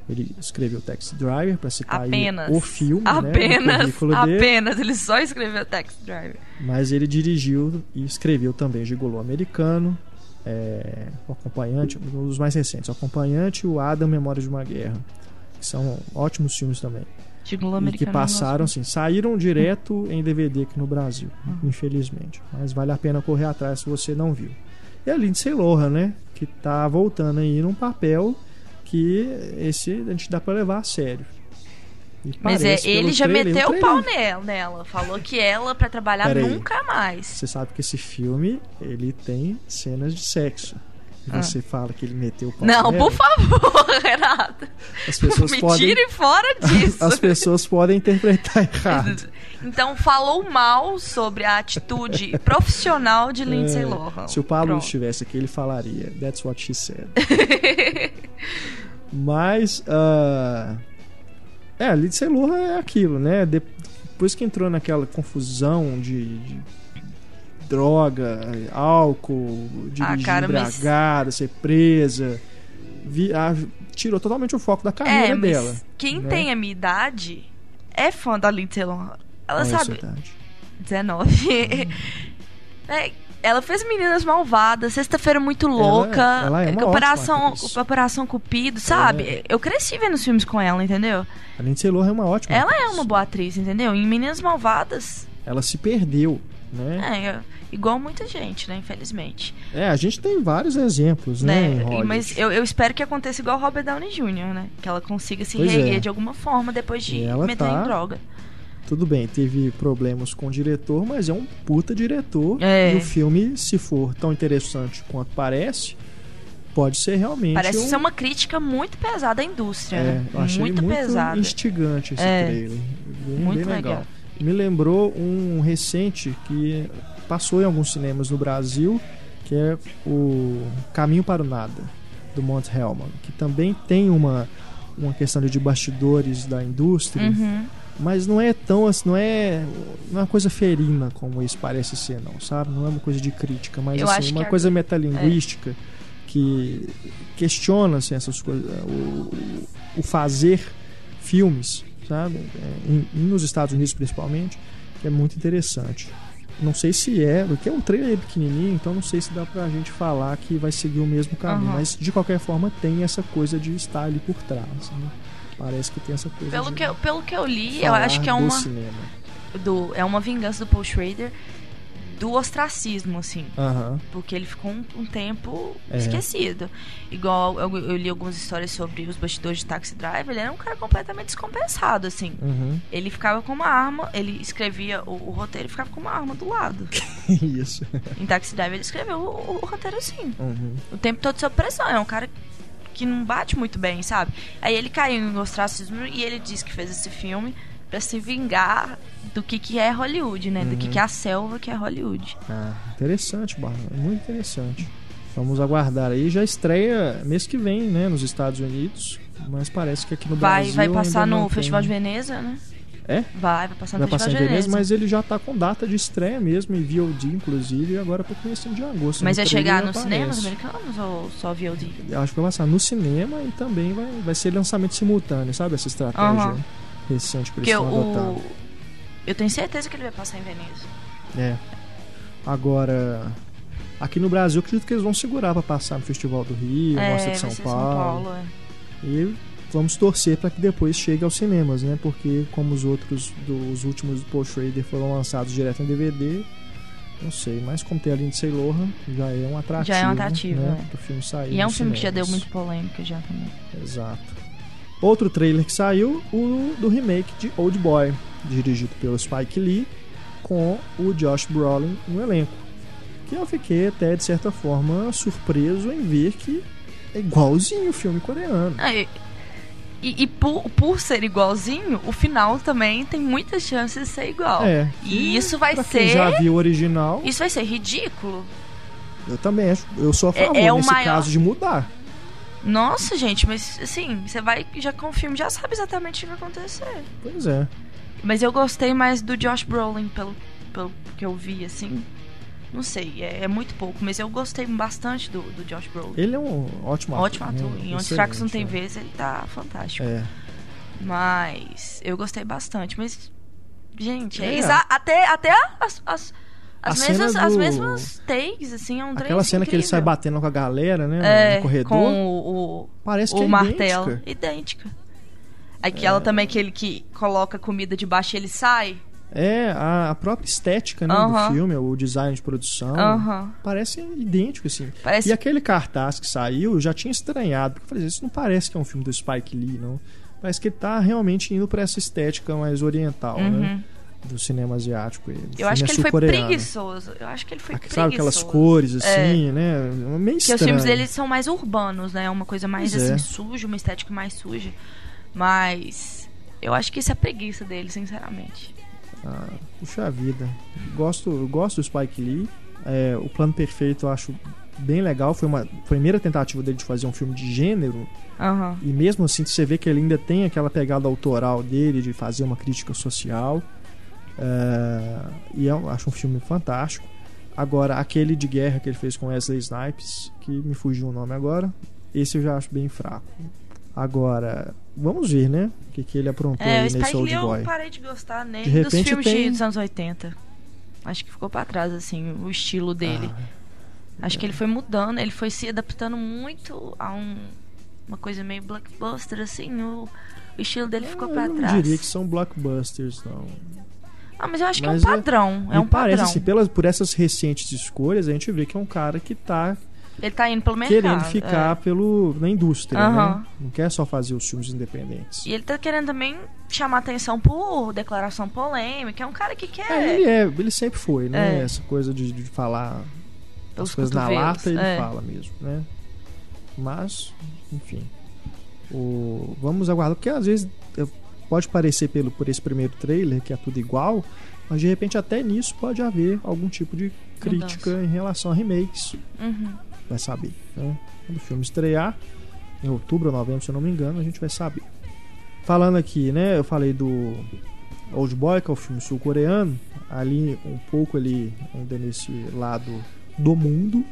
Ele escreveu Taxi Driver para citar Apenas. o filme, né, Apenas. dele. apenas. Ele só escreveu Taxi Driver. Mas ele dirigiu e escreveu também Gigolô Americano, é, o acompanhante, um dos mais recentes, o acompanhante e o Adam Memória de uma Guerra, que são ótimos filmes também. E que passaram, assim, saíram direto em DVD aqui no Brasil, Uhum. infelizmente. Mas vale a pena correr atrás se você não viu. E a Lindsay Lohan, né, que tá voltando aí num papel que esse a gente dá pra levar a sério. E Mas é, ele já trailer- meteu o pau nela, nela. Falou que ela, pra trabalhar, Pera aí. nunca mais. Você sabe que esse filme ele tem cenas de sexo. E Ah. você fala que ele meteu o pau Não, nela, por favor, Renato. as pessoas Me podem tire fora disso. as pessoas podem interpretar errado. Então falou mal sobre a atitude profissional de Lindsay É, Lohan. Se o Pablo Pronto. estivesse aqui, ele falaria That's what she said. Mas ah, é, Lindsay Lohan é aquilo, né? Depois que entrou naquela confusão de, de droga, álcool, dirigir Ah, cara, mas- embriagada, ser presa, vi- a- tirou totalmente o foco da carreira É, mas dela. quem né? tem a minha idade é fã da Lindsay Lohan. Ela É, sabe. verdade. 19. É, ela fez Meninas Malvadas, Sexta-feira Muito Louca, ela é uma Operação. Operação Cupido, sabe? É. Eu cresci vendo os filmes com ela, entendeu? A Lindsay Lohan é uma ótima Ela é atriz. uma boa atriz, entendeu? Em Meninas Malvadas, Ela se perdeu, né? é, igual muita gente, né? Infelizmente. É, a gente tem vários exemplos, né? né? Mas eu, eu espero que aconteça igual Robert Downey Jr., né? Que ela consiga se Pois reerguer é. de alguma forma depois de meter tá- em droga. Tudo bem, teve problemas com o diretor, mas é um puta diretor. É. E o filme, se for tão interessante quanto parece, pode ser realmente. Parece um... ser uma crítica muito pesada à indústria, É, né? eu achei muito, muito pesada. instigante esse É. trailer. Bem, Muito bem legal. Me lembrou um recente que passou em alguns cinemas no Brasil, que é o Caminho para o Nada, do Mont Hellman, que também tem uma, uma questão de bastidores da indústria. Uhum. Mas não é tão assim, não é, não é uma coisa ferina como isso parece ser, não, sabe? Não é uma coisa de crítica, mas Eu assim, uma que a- coisa metalinguística que questiona assim, essas coisas, o, o fazer filmes, sabe? É, em- nos Estados Unidos principalmente, que é muito interessante. Não sei se é, porque é um trailer pequenininho, então não sei se dá pra gente falar que vai seguir o mesmo caminho, Aham. mas de qualquer forma tem essa coisa de estar ali por trás, né? Parece que tem essa coisa Pelo, de que eu, pelo que eu li, eu acho que é do uma, cinema. do, é uma vingança do Paul Schrader do ostracismo, assim. Aham. Porque ele ficou um, um tempo É. esquecido. Igual eu, eu li algumas histórias sobre os bastidores de Taxi Driver, ele era um cara completamente descompensado, assim. Uhum. Ele ficava com uma arma, ele escrevia o, o roteiro e ficava com uma arma do lado. Isso. em Taxi Driver ele escreveu o, o- o roteiro assim. Uhum. O tempo todo sob pressão. É um cara que não bate muito bem, sabe? Aí ele caiu em ostracismo e ele disse que fez esse filme pra se vingar do que, que é Hollywood, né? Do que, que é a selva que é Hollywood. Ah, interessante, Barra. Muito interessante. Vamos aguardar aí. Já estreia mês que vem, né? Nos Estados Unidos. Mas parece que aqui no Vai, Brasil. vai passar no tem. Festival de Veneza, né? É? Vai, vai passar no Vai passar em Festival de Veneza, Veneza. mas ele já tá com data de estreia mesmo, em VOD, inclusive, e agora pro começo de agosto. Mas No vai trailer chegar nos aparece. cinemas americanos ou só VOD? Eu acho que vai passar no cinema e também vai, vai ser lançamento simultâneo, sabe? Essa estratégia Aham. recente que eles Porque estão adotando. O. Eu tenho certeza que ele vai passar em Veneza. É. Agora, aqui no Brasil, acredito que eles vão segurar pra passar no Festival do Rio, é, Mostra de São Paulo. São Paulo, é. E vamos torcer para que depois chegue aos cinemas, né? Porque como os outros dos últimos do Paul Schrader foram lançados direto em DVD, não sei, mas como tem a Lindsay Lohan, já é um atrativo. Já é um atrativo, né? é. Pro filme sair. E é um filme que já deu cinemas. muito polêmica já também. Exato. Outro trailer que saiu, o do remake de Old Boy, dirigido pelo Spike Lee, com o Josh Brolin no elenco. Que eu fiquei até, de certa forma, surpreso em ver que é igualzinho o filme coreano. Ah, e e, e por, por ser igualzinho, o final também tem muitas chances de ser igual. É. E isso vai Pra quem ser. já viu o original, Isso vai ser ridículo. eu também acho. Eu sou a É- favor é o nesse maior- caso de mudar. Nossa, gente, mas assim, você vai já com o filme, já sabe exatamente o que vai acontecer. Pois é. Mas eu gostei mais do Josh Brolin, pelo, pelo que eu vi, assim. Não sei, é, é muito pouco, mas eu gostei bastante do, do Josh Brolin. Ele é um ótimo ator. Ótimo ator. né? Em Onde Fracos Não Tem Excelente, Vez, ele tá fantástico. É. Mas eu gostei bastante. Mas, gente, é, É. até, até as, as, as, A mesmas, cena as do- mesmas takes, assim, é um Aquela cena que ele sai incrível. batendo com a galera, né? é, no corredor. com o, o, Parece que o é martelo. idêntica. Idêntica. Aquela também, aquele que coloca comida debaixo e ele sai. É, a, a própria estética né, Aham. do filme, o design de produção, Aham. parece idêntico, assim. Parece- E aquele cartaz que saiu, eu já tinha estranhado, porque eu falei, isso não parece que é um filme do Spike Lee, não. Parece que ele tá realmente indo pra essa estética mais oriental, né? Uhum. Do cinema asiático. O Eu acho é que ele foi preguiçoso. Eu acho que ele foi Aqui, preguiçoso. Sabe aquelas cores assim, né? Meio Porque estranho. os filmes dele são mais urbanos, né? Uma coisa mais Pois assim, é. suja, uma estética mais suja. Mas eu acho que isso é preguiça dele, sinceramente. Ah, puxa vida. Gosto, eu gosto do Spike Lee. É, o Plano Perfeito eu acho bem legal. Foi uma primeira tentativa dele de fazer um filme de gênero. Aham. E mesmo assim, você vê que ele ainda tem aquela pegada autoral dele de fazer uma crítica social. É, e eu acho um filme fantástico. Agora, aquele de guerra que ele fez com Wesley Snipes, que me fugiu o nome agora, esse eu já acho bem fraco. Agora, vamos ver, né? O que, que ele aprontou É, aí nesse Lee Old eu Boy. parei de gostar nem De dos repente filmes tem- de, dos anos 80. Acho que ficou pra trás, assim, o estilo dele. Ah, Acho que ele foi mudando, ele foi se adaptando muito a um, uma coisa meio blockbuster, assim. O, o estilo dele ficou pra eu não trás. diria que são blockbusters, não. Ah, mas eu acho que é Mas um é- padrão. É Me um parece, padrão. assim, pelas, por essas recentes escolhas, a gente vê que é um cara que tá Ele tá indo pelo mercado. querendo ficar é. pelo, na indústria, Aham. né? Não quer só fazer os filmes independentes. E ele tá querendo também chamar atenção por declaração polêmica. É um cara que quer. É, ele, é, ele sempre foi, né? É. Essa coisa de, de falar pelos as coisas na lata, ele é. fala mesmo, né? Mas, enfim. O, vamos aguardar, porque às vezes pode parecer pelo, por esse primeiro trailer que é tudo igual, mas de repente até nisso pode haver algum tipo de crítica Mudança. em relação a remakes. Uhum. Vai saber. Né? Quando o filme estrear, em outubro ou novembro, se eu não me engano, a gente vai saber. Falando aqui, né? Eu falei do Old Boy, que é o filme sul-coreano. Ali, um pouco ali, ainda nesse lado do mundo,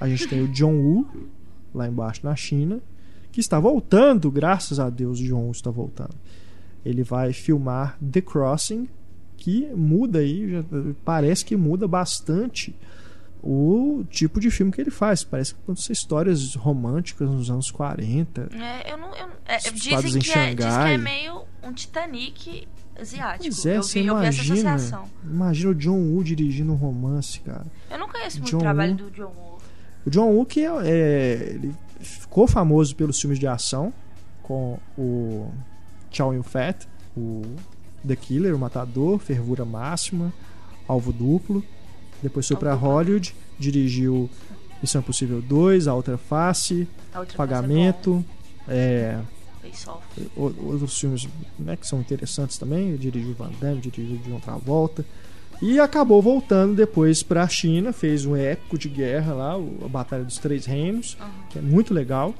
a gente tem o John Woo, lá embaixo na China, que está voltando, graças a Deus, o John Woo está voltando. Ele vai filmar The Crossing, que muda aí, parece que muda bastante o tipo de filme que ele faz. Parece que são histórias românticas nos anos 40. É, eu não. Eu, é, dizem, em que é, diz que é meio um Titanic asiático. Pois é, eu, vi, imagina. associação. Imagina o John Woo dirigindo um romance, cara. Eu não conheço muito John o trabalho Woo. do John Woo. O John Woo que é, é- ele ficou famoso pelos filmes de ação com o Chow Yun-fat, o The Killer, o Matador, Fervura Máxima, Alvo Duplo. Depois foi Duplo. Hollywood, dirigiu Missão Impossível 2, A Outra Face, A outra Pagamento, é, Face Off. o- outros filmes né, que são interessantes também. Ele Dirigiu Van Damme, dirigiu de outra volta. E acabou voltando depois para a China, fez um épico de guerra lá, a Batalha dos Três Reinos, Aham. que é muito legal.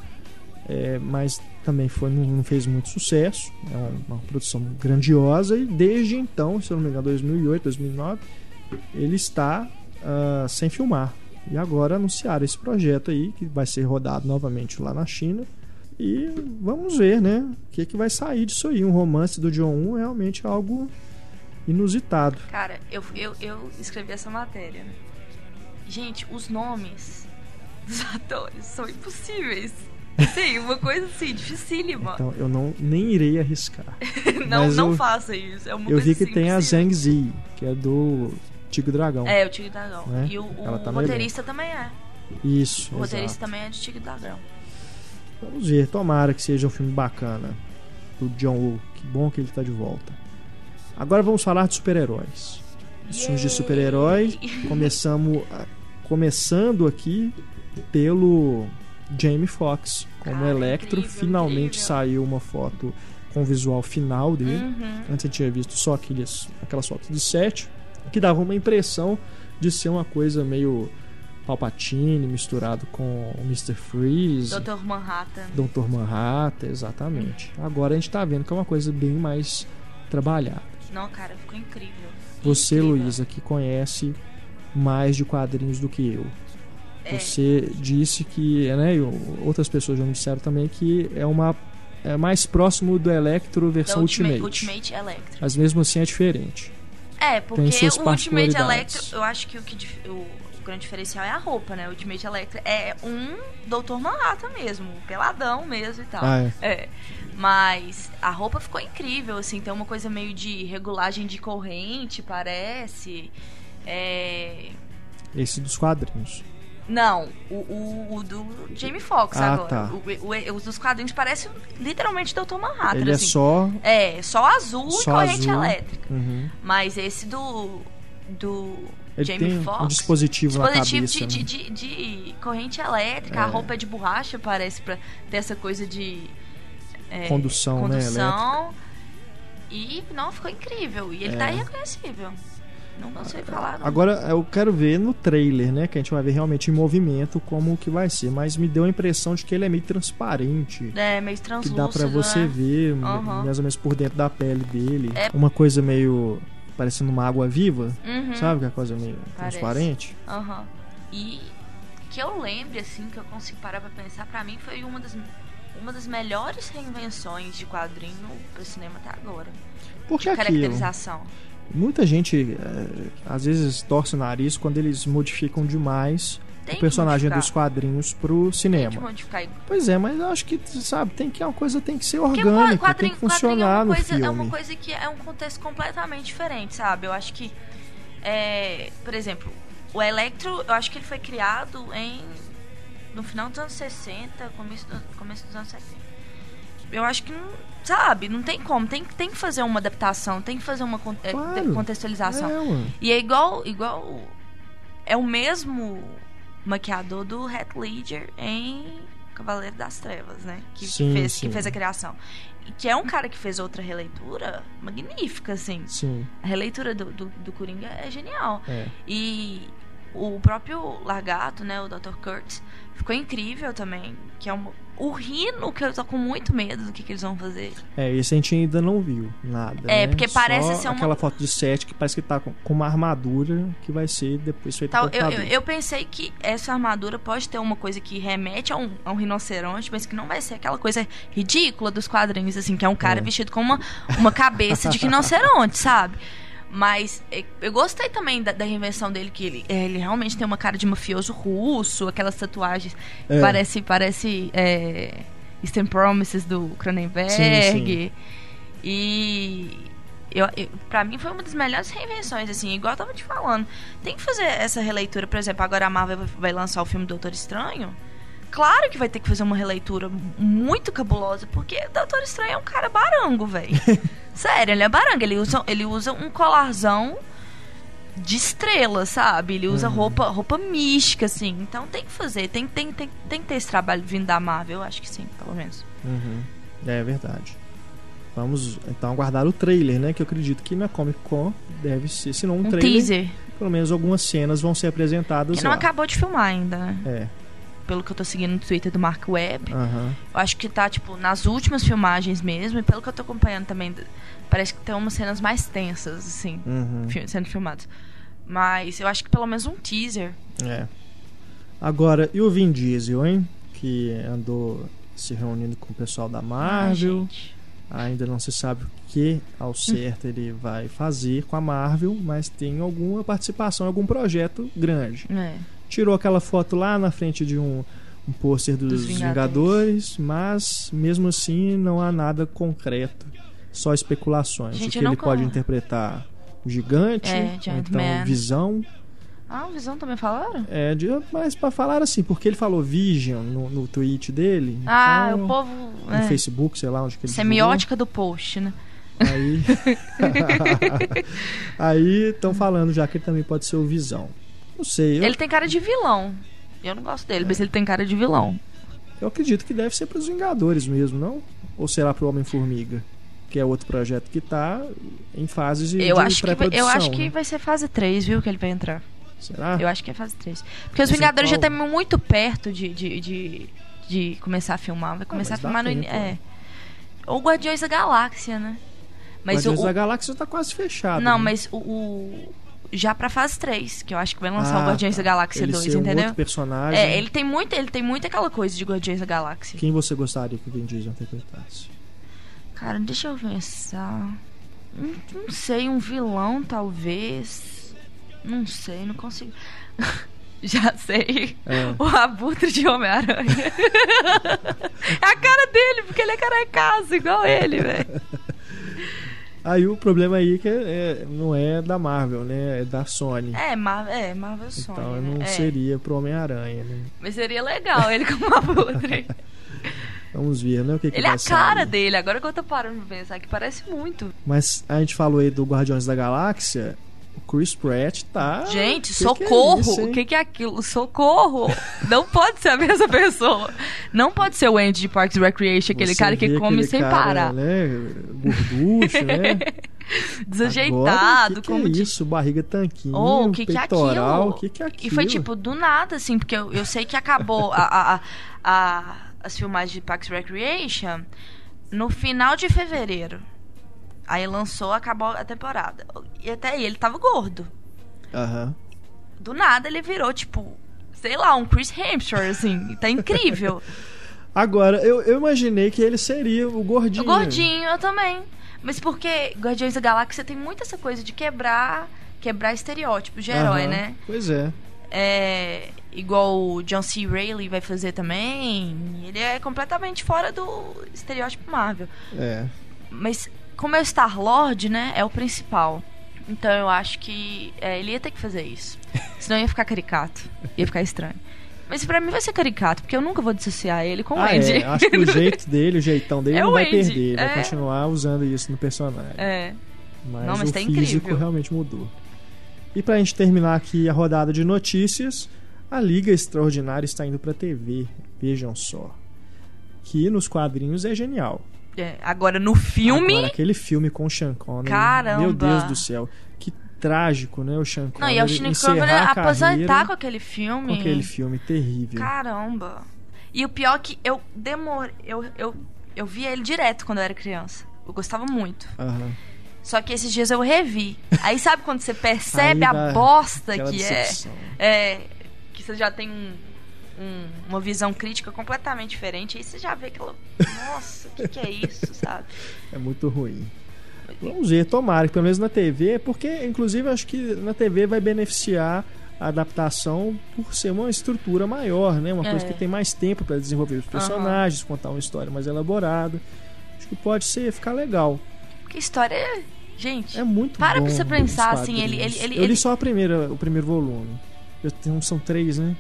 É, mas também foi, não, não fez muito sucesso. É uma, uma produção grandiosa e desde então, se eu não me engano, 2008, 2009, ele está ah, sem filmar. E agora anunciaram esse projeto aí, que vai ser rodado novamente lá na China. E vamos ver, né? O que, que vai sair disso aí. Um romance do John 1 realmente é algo inusitado. Cara, eu, eu, eu escrevi essa matéria. né? Gente, os nomes dos atores são impossíveis. Sim, uma coisa assim, dificílima. Então eu não nem irei arriscar. não, não eu- faça isso. É uma Eu coisa vi que assim, tem a impossível. Zhang Zi, que é do Tigre Dragão. É, o Tigre Dragão. Né? E o, o tá roteirista também é. Isso. O roteirista também é de Tigre Dragão. Vamos ver, tomara que seja um filme bacana do John Woo. Que bom que ele tá de volta. Agora vamos falar de super-heróis. Filmes de super-heróis. Começamos a- começando aqui pelo Jamie Foxx como Cara, Electro. incrível, Finalmente incrível. saiu uma foto com o visual final dele. Uhum. Antes eu tinha visto só aqueles, aquelas fotos de set que davam uma impressão de ser uma coisa meio Palpatine misturado com o Mr. Freeze, Dr. Manhattan. Dr. Manhattan, exatamente. Agora a gente tá vendo que é uma coisa bem mais trabalhada. Não, cara, ficou incrível. Você, Incrível. Luísa, que conhece mais de quadrinhos do que eu. É. Você disse que, né, e outras pessoas já me disseram também que é uma é mais próximo do Electro Da versão Ultimate, Ultimate. Ultimate Electro. Mas mesmo assim é diferente. É, porque o Ultimate. Electro, eu acho que o, que dif- o grande diferencial é a roupa, né? O Ultimate Electro é um Dr. Manhattan mesmo, peladão mesmo e tal. Ah, é. É. Mas a roupa ficou incrível, assim, tem uma coisa meio de regulagem de corrente, parece. É. Esse dos quadrinhos. Não, o, o, o do Jamie Foxx Ah, agora. tá. O, o- os dos quadrinhos parecem literalmente Dr. Manhattan, Ele é assim. só. É, só azul e Só corrente azul. elétrica. Uhum. Mas esse do. do Ele Jamie tem um Foxx. dispositivo, na dispositivo cabeça. de, né? de, de- de corrente elétrica, a É. roupa é de borracha, parece, pra ter essa coisa de. é, Condução, né, condução. E não, ficou incrível. E ele É. tá irreconhecível. Não consigo falar. Não. Agora eu quero ver no trailer, né? Que a gente vai ver realmente em movimento como que vai ser. Mas me deu a impressão de que ele é meio transparente. É meio Que translúcido. dá pra você né? ver Aham. mais ou menos por dentro da pele dele. É. Uma coisa meio parecendo uma água viva, Uhum. sabe? Que é coisa meio Parece. transparente. Aham. E que eu lembre, assim, que eu consigo parar pra pensar, pra mim foi uma das, uma das melhores reinvenções de quadrinho pro cinema até agora. Porque De aquilo, caracterização. Muita gente é, às vezes torce o nariz quando eles modificam demais Tem o personagem dos quadrinhos pro Tem que cinema. modificar. Pois é, mas eu acho que, sabe, tem que uma coisa tem que ser orgânica, tem que funcionar é uma no coisa, filme. É uma coisa que é um contexto completamente diferente, sabe? Eu acho que, é, por exemplo, o Electro, eu acho que ele foi criado em no final dos anos 60, começo, do- começo dos anos 70. Eu acho que, não, sabe, não tem como. Tem, tem que fazer uma adaptação, tem que fazer uma é, Claro. contextualização. É. E é igual, igual. É o mesmo maquiador do Heath Ledger em Cavaleiro das Trevas, né? Que, que Sim, fez, sim. que fez a criação. E que é um cara que fez outra releitura magnífica, assim. Sim, A releitura do, do, do Coringa é genial. é. E o próprio Largato, né? O Dr. Kurtz, ficou incrível também. Que é um, o Rino, que eu tô com muito medo do que, que eles vão fazer. É, esse a gente ainda não viu nada. É, né? porque parece Só ser uma- aquela foto de set que parece que tá com com uma armadura que vai ser depois feita Tal, eu, eu, eu pensei que essa armadura pode ter uma coisa que remete a um, a um rinoceronte, mas que não vai ser aquela coisa ridícula dos quadrinhos, assim, que é um cara É. vestido com uma, uma cabeça de rinoceronte, sabe? Mas eh, eu gostei também da, da reinvenção dele, que ele, eh, ele realmente tem uma cara de mafioso russo, aquelas tatuagens. É. Parece, parece é, Eastern Promises do Cronenberg. Sim, sim. E eu, eu, pra mim foi uma das melhores reinvenções, assim, igual eu tava te falando. Tem que fazer essa releitura, por exemplo, agora a Marvel vai- vai lançar o filme Doutor Estranho. Claro que vai ter que fazer uma releitura muito cabulosa, porque Doutor Estranho é um cara barango, velho. Sério, ele é barango. Ele usa, ele usa um colarzão de estrela, sabe? Ele usa Uhum. roupa, roupa mística, assim. Então tem que fazer, tem, tem, tem, tem que ter esse trabalho vindo da Marvel, eu acho que sim, pelo menos. Uhum. É verdade. Vamos então aguardar o trailer, né? Que eu acredito que na Comic Con deve ser, se não um, Um trailer, teaser. pelo menos algumas cenas vão ser apresentadas Que não lá. acabou de filmar ainda, né? É. pelo que eu tô seguindo no Twitter do Mark Webb. Aham. Eu acho que tá, tipo, nas últimas filmagens mesmo, e pelo que eu tô acompanhando também, parece que tem umas cenas mais tensas, assim, Uhum. sendo filmadas. Mas eu acho que pelo menos um teaser. É. Agora, e o Vin Diesel, hein? Que andou se reunindo com o pessoal da Marvel. Ainda não se sabe o que ao certo ele vai fazer com a Marvel, mas tem alguma participação, algum projeto grande. É. Tirou aquela foto lá na frente de um, um pôster dos, Dos Vingadores. Vingadores, mas mesmo assim não há nada concreto, só especulações. Gente, o que ele pode con- interpretar o gigante, É, então Man. visão. Ah, o Visão também falaram? É, de, mas para falar assim, porque ele falou Vision no, no tweet dele. Ah, então, o povo. No é, Facebook, sei lá onde que ele Semiótica do post, né? Aí. Aí estão falando já que ele também pode ser o Visão. Não sei, eu, Ele tem cara de vilão. Eu não gosto dele, mas ele tem cara de vilão. eu acredito que deve ser para os Vingadores mesmo, não? Ou será para o Homem-Formiga? Que é outro projeto que tá em fases de, Eu de acho, que vai, eu acho que né? vai ser fase 3, viu? Que ele vai entrar. Será? Eu acho que é fase 3. Porque os Vingadores já qual? estão muito perto de, de, de, de começar a filmar. Vai começar mas a filmar no tempo, início. É. Ou Guardiões da Galáxia, né? Mas Guardiões o, da Galáxia tá quase fechado. Não, né? mas o, o- Já pra fase 3, que eu acho que vai lançar Ah, o Guardiões tá. da Galáxia ele 2, ser um entendeu? outro personagem. É, ele tem muito, ele tem muito aquela coisa de Guardiões da Galáxia. Quem você gostaria que o Vin Diesel interpretasse? Cara, deixa eu pensar. Não, não sei, um vilão talvez. Não sei, não consigo. Já sei. É. O abutre de Homem-Aranha. é a cara dele, porque ele é carecaço, igual ele, velho. Aí o problema aí é que é- não é da Marvel, né? É da Sony. É, Mar é Marvel Sony. então né? não É. seria pro Homem-Aranha, né? Mas seria legal ele como abutre. Vamos ver, né? O que, que ele é a cara sair. dele, agora que eu tô parando pra pensar, que parece muito. Mas a gente falou aí do Guardiões da Galáxia. Chris Pratt tá. Gente, que que é socorro! isso, o que, que é aquilo? Socorro! Não pode ser a mesma pessoa. Não pode ser o Andy de Parks and Recreation, aquele Você cara que come aquele sem cara, parar. Né? Gorducho, né? Desajeitado, Agora, que que como é de- isso? Barriga tanquinho, Oh, o que que é peitoral, aquilo? o que que é aquilo? E foi tipo do nada, assim, porque eu, eu sei que acabou a- a- a- as filmagens de Parks and Recreation no final de fevereiro. Aí lançou, acabou a temporada. E até aí ele tava gordo. Aham. Do nada ele virou, tipo, sei lá, um Chris Hemsworth, assim. Tá incrível. Agora, eu, eu imaginei que ele seria o gordinho. O gordinho, eu também. Mas porque Guardiões da Galáxia tem muito essa coisa de quebrar quebrar estereótipos de herói, Aham. né? Pois é. É igual o John C. Reilly vai fazer também. Ele é completamente fora do estereótipo Marvel. É. Mas como é o Star Lord, né? É o principal. Então eu acho que é, ele ia ter que fazer isso. Senão ia ficar caricato. Ia ficar estranho. Mas pra mim vai ser caricato, porque eu nunca vou dissociar ele com o Ah, Andy. é. Acho que o jeito dele, o jeitão dele É não o vai Andy, perder. Vai é. continuar usando isso no personagem. É. Mas, Não, mas o tá físico incrível. realmente mudou. E pra gente terminar aqui a rodada de notícias, a Liga Extraordinária está indo pra TV. Vejam só. Que nos quadrinhos é genial. É, Agora no filme. Agora, aquele filme com o Sean Connery. Caramba. Meu Deus do céu. Que trágico, né? O Sean Não, Connery e é o encerrar Connery aposentar com aquele filme. com aquele filme terrível. Caramba. E o pior é que eu demorei. Eu, eu, eu via ele direto quando eu era criança. Eu gostava muito. Aham. Só que esses dias eu revi. Aí sabe quando você percebe a bosta que decepção. é, é. Que você já tem um, um- uma visão crítica completamente diferente. Aí você já vê aquela. Nossa, o que, que é isso, sabe? É muito ruim. Vamos ver, tomara que pelo menos na TV, porque inclusive acho que na TV vai beneficiar a adaptação por ser uma estrutura maior, né? Uma coisa É. que tem mais tempo para desenvolver os personagens, contar uma história mais elaborada. Acho que pode ser ficar legal. Porque história. é- Gente. É muito Para bom. pra você pensar, assim, ele- ele- ele- Eu li ele- só a primeira, o primeiro volume. Eu tenho, são três, né?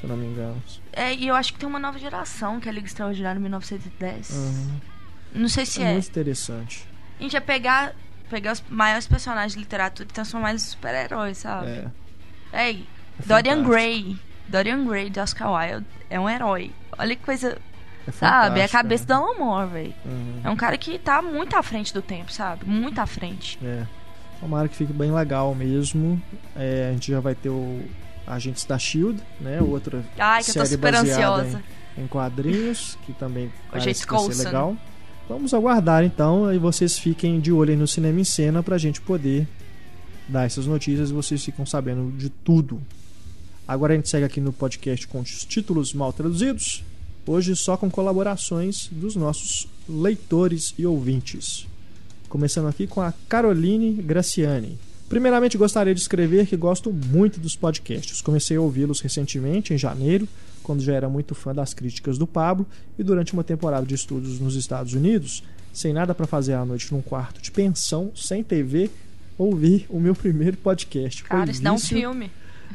Se eu não me engano. É, e eu acho que tem uma nova geração, que é a Liga Extraordinária 1910. Aham. Não sei se É é. muito interessante. A gente ia pegar, pegar os maiores personagens de literatura e transformar eles em super-heróis, sabe? É. Ei, É Dorian fantástico. Gray. Dorian Gray de Oscar Wilde é um herói. Olha que coisa, É sabe? É a cabeça né? do Alan Moore, velho. Uhum. É um cara que tá muito à frente do tempo, sabe? Muito à frente. É. Tomara que fique bem legal mesmo. É, a gente já vai ter o, Agentes da Shield, né? Outra Ai, que eu tô série super baseada ansiosa. em, em quadrinhos, que também parece que vai ser legal. Vamos aguardar então e vocês fiquem de olho aí no Cinema em Cena pra gente poder dar essas notícias e vocês ficam sabendo de tudo. Agora a gente segue aqui no podcast com os títulos mal traduzidos. Hoje só com colaborações dos nossos leitores e ouvintes. Começando aqui com a Caroline Graciani. Primeiramente, gostaria de escrever que gosto muito dos podcasts. Comecei a ouvi-los recentemente, em janeiro, quando já era muito fã das críticas do Pablo, e durante uma temporada de estudos nos Estados Unidos, sem nada para fazer à noite num quarto de pensão, sem TV, ouvi o meu primeiro podcast. Foi Cara, isso dá um filme.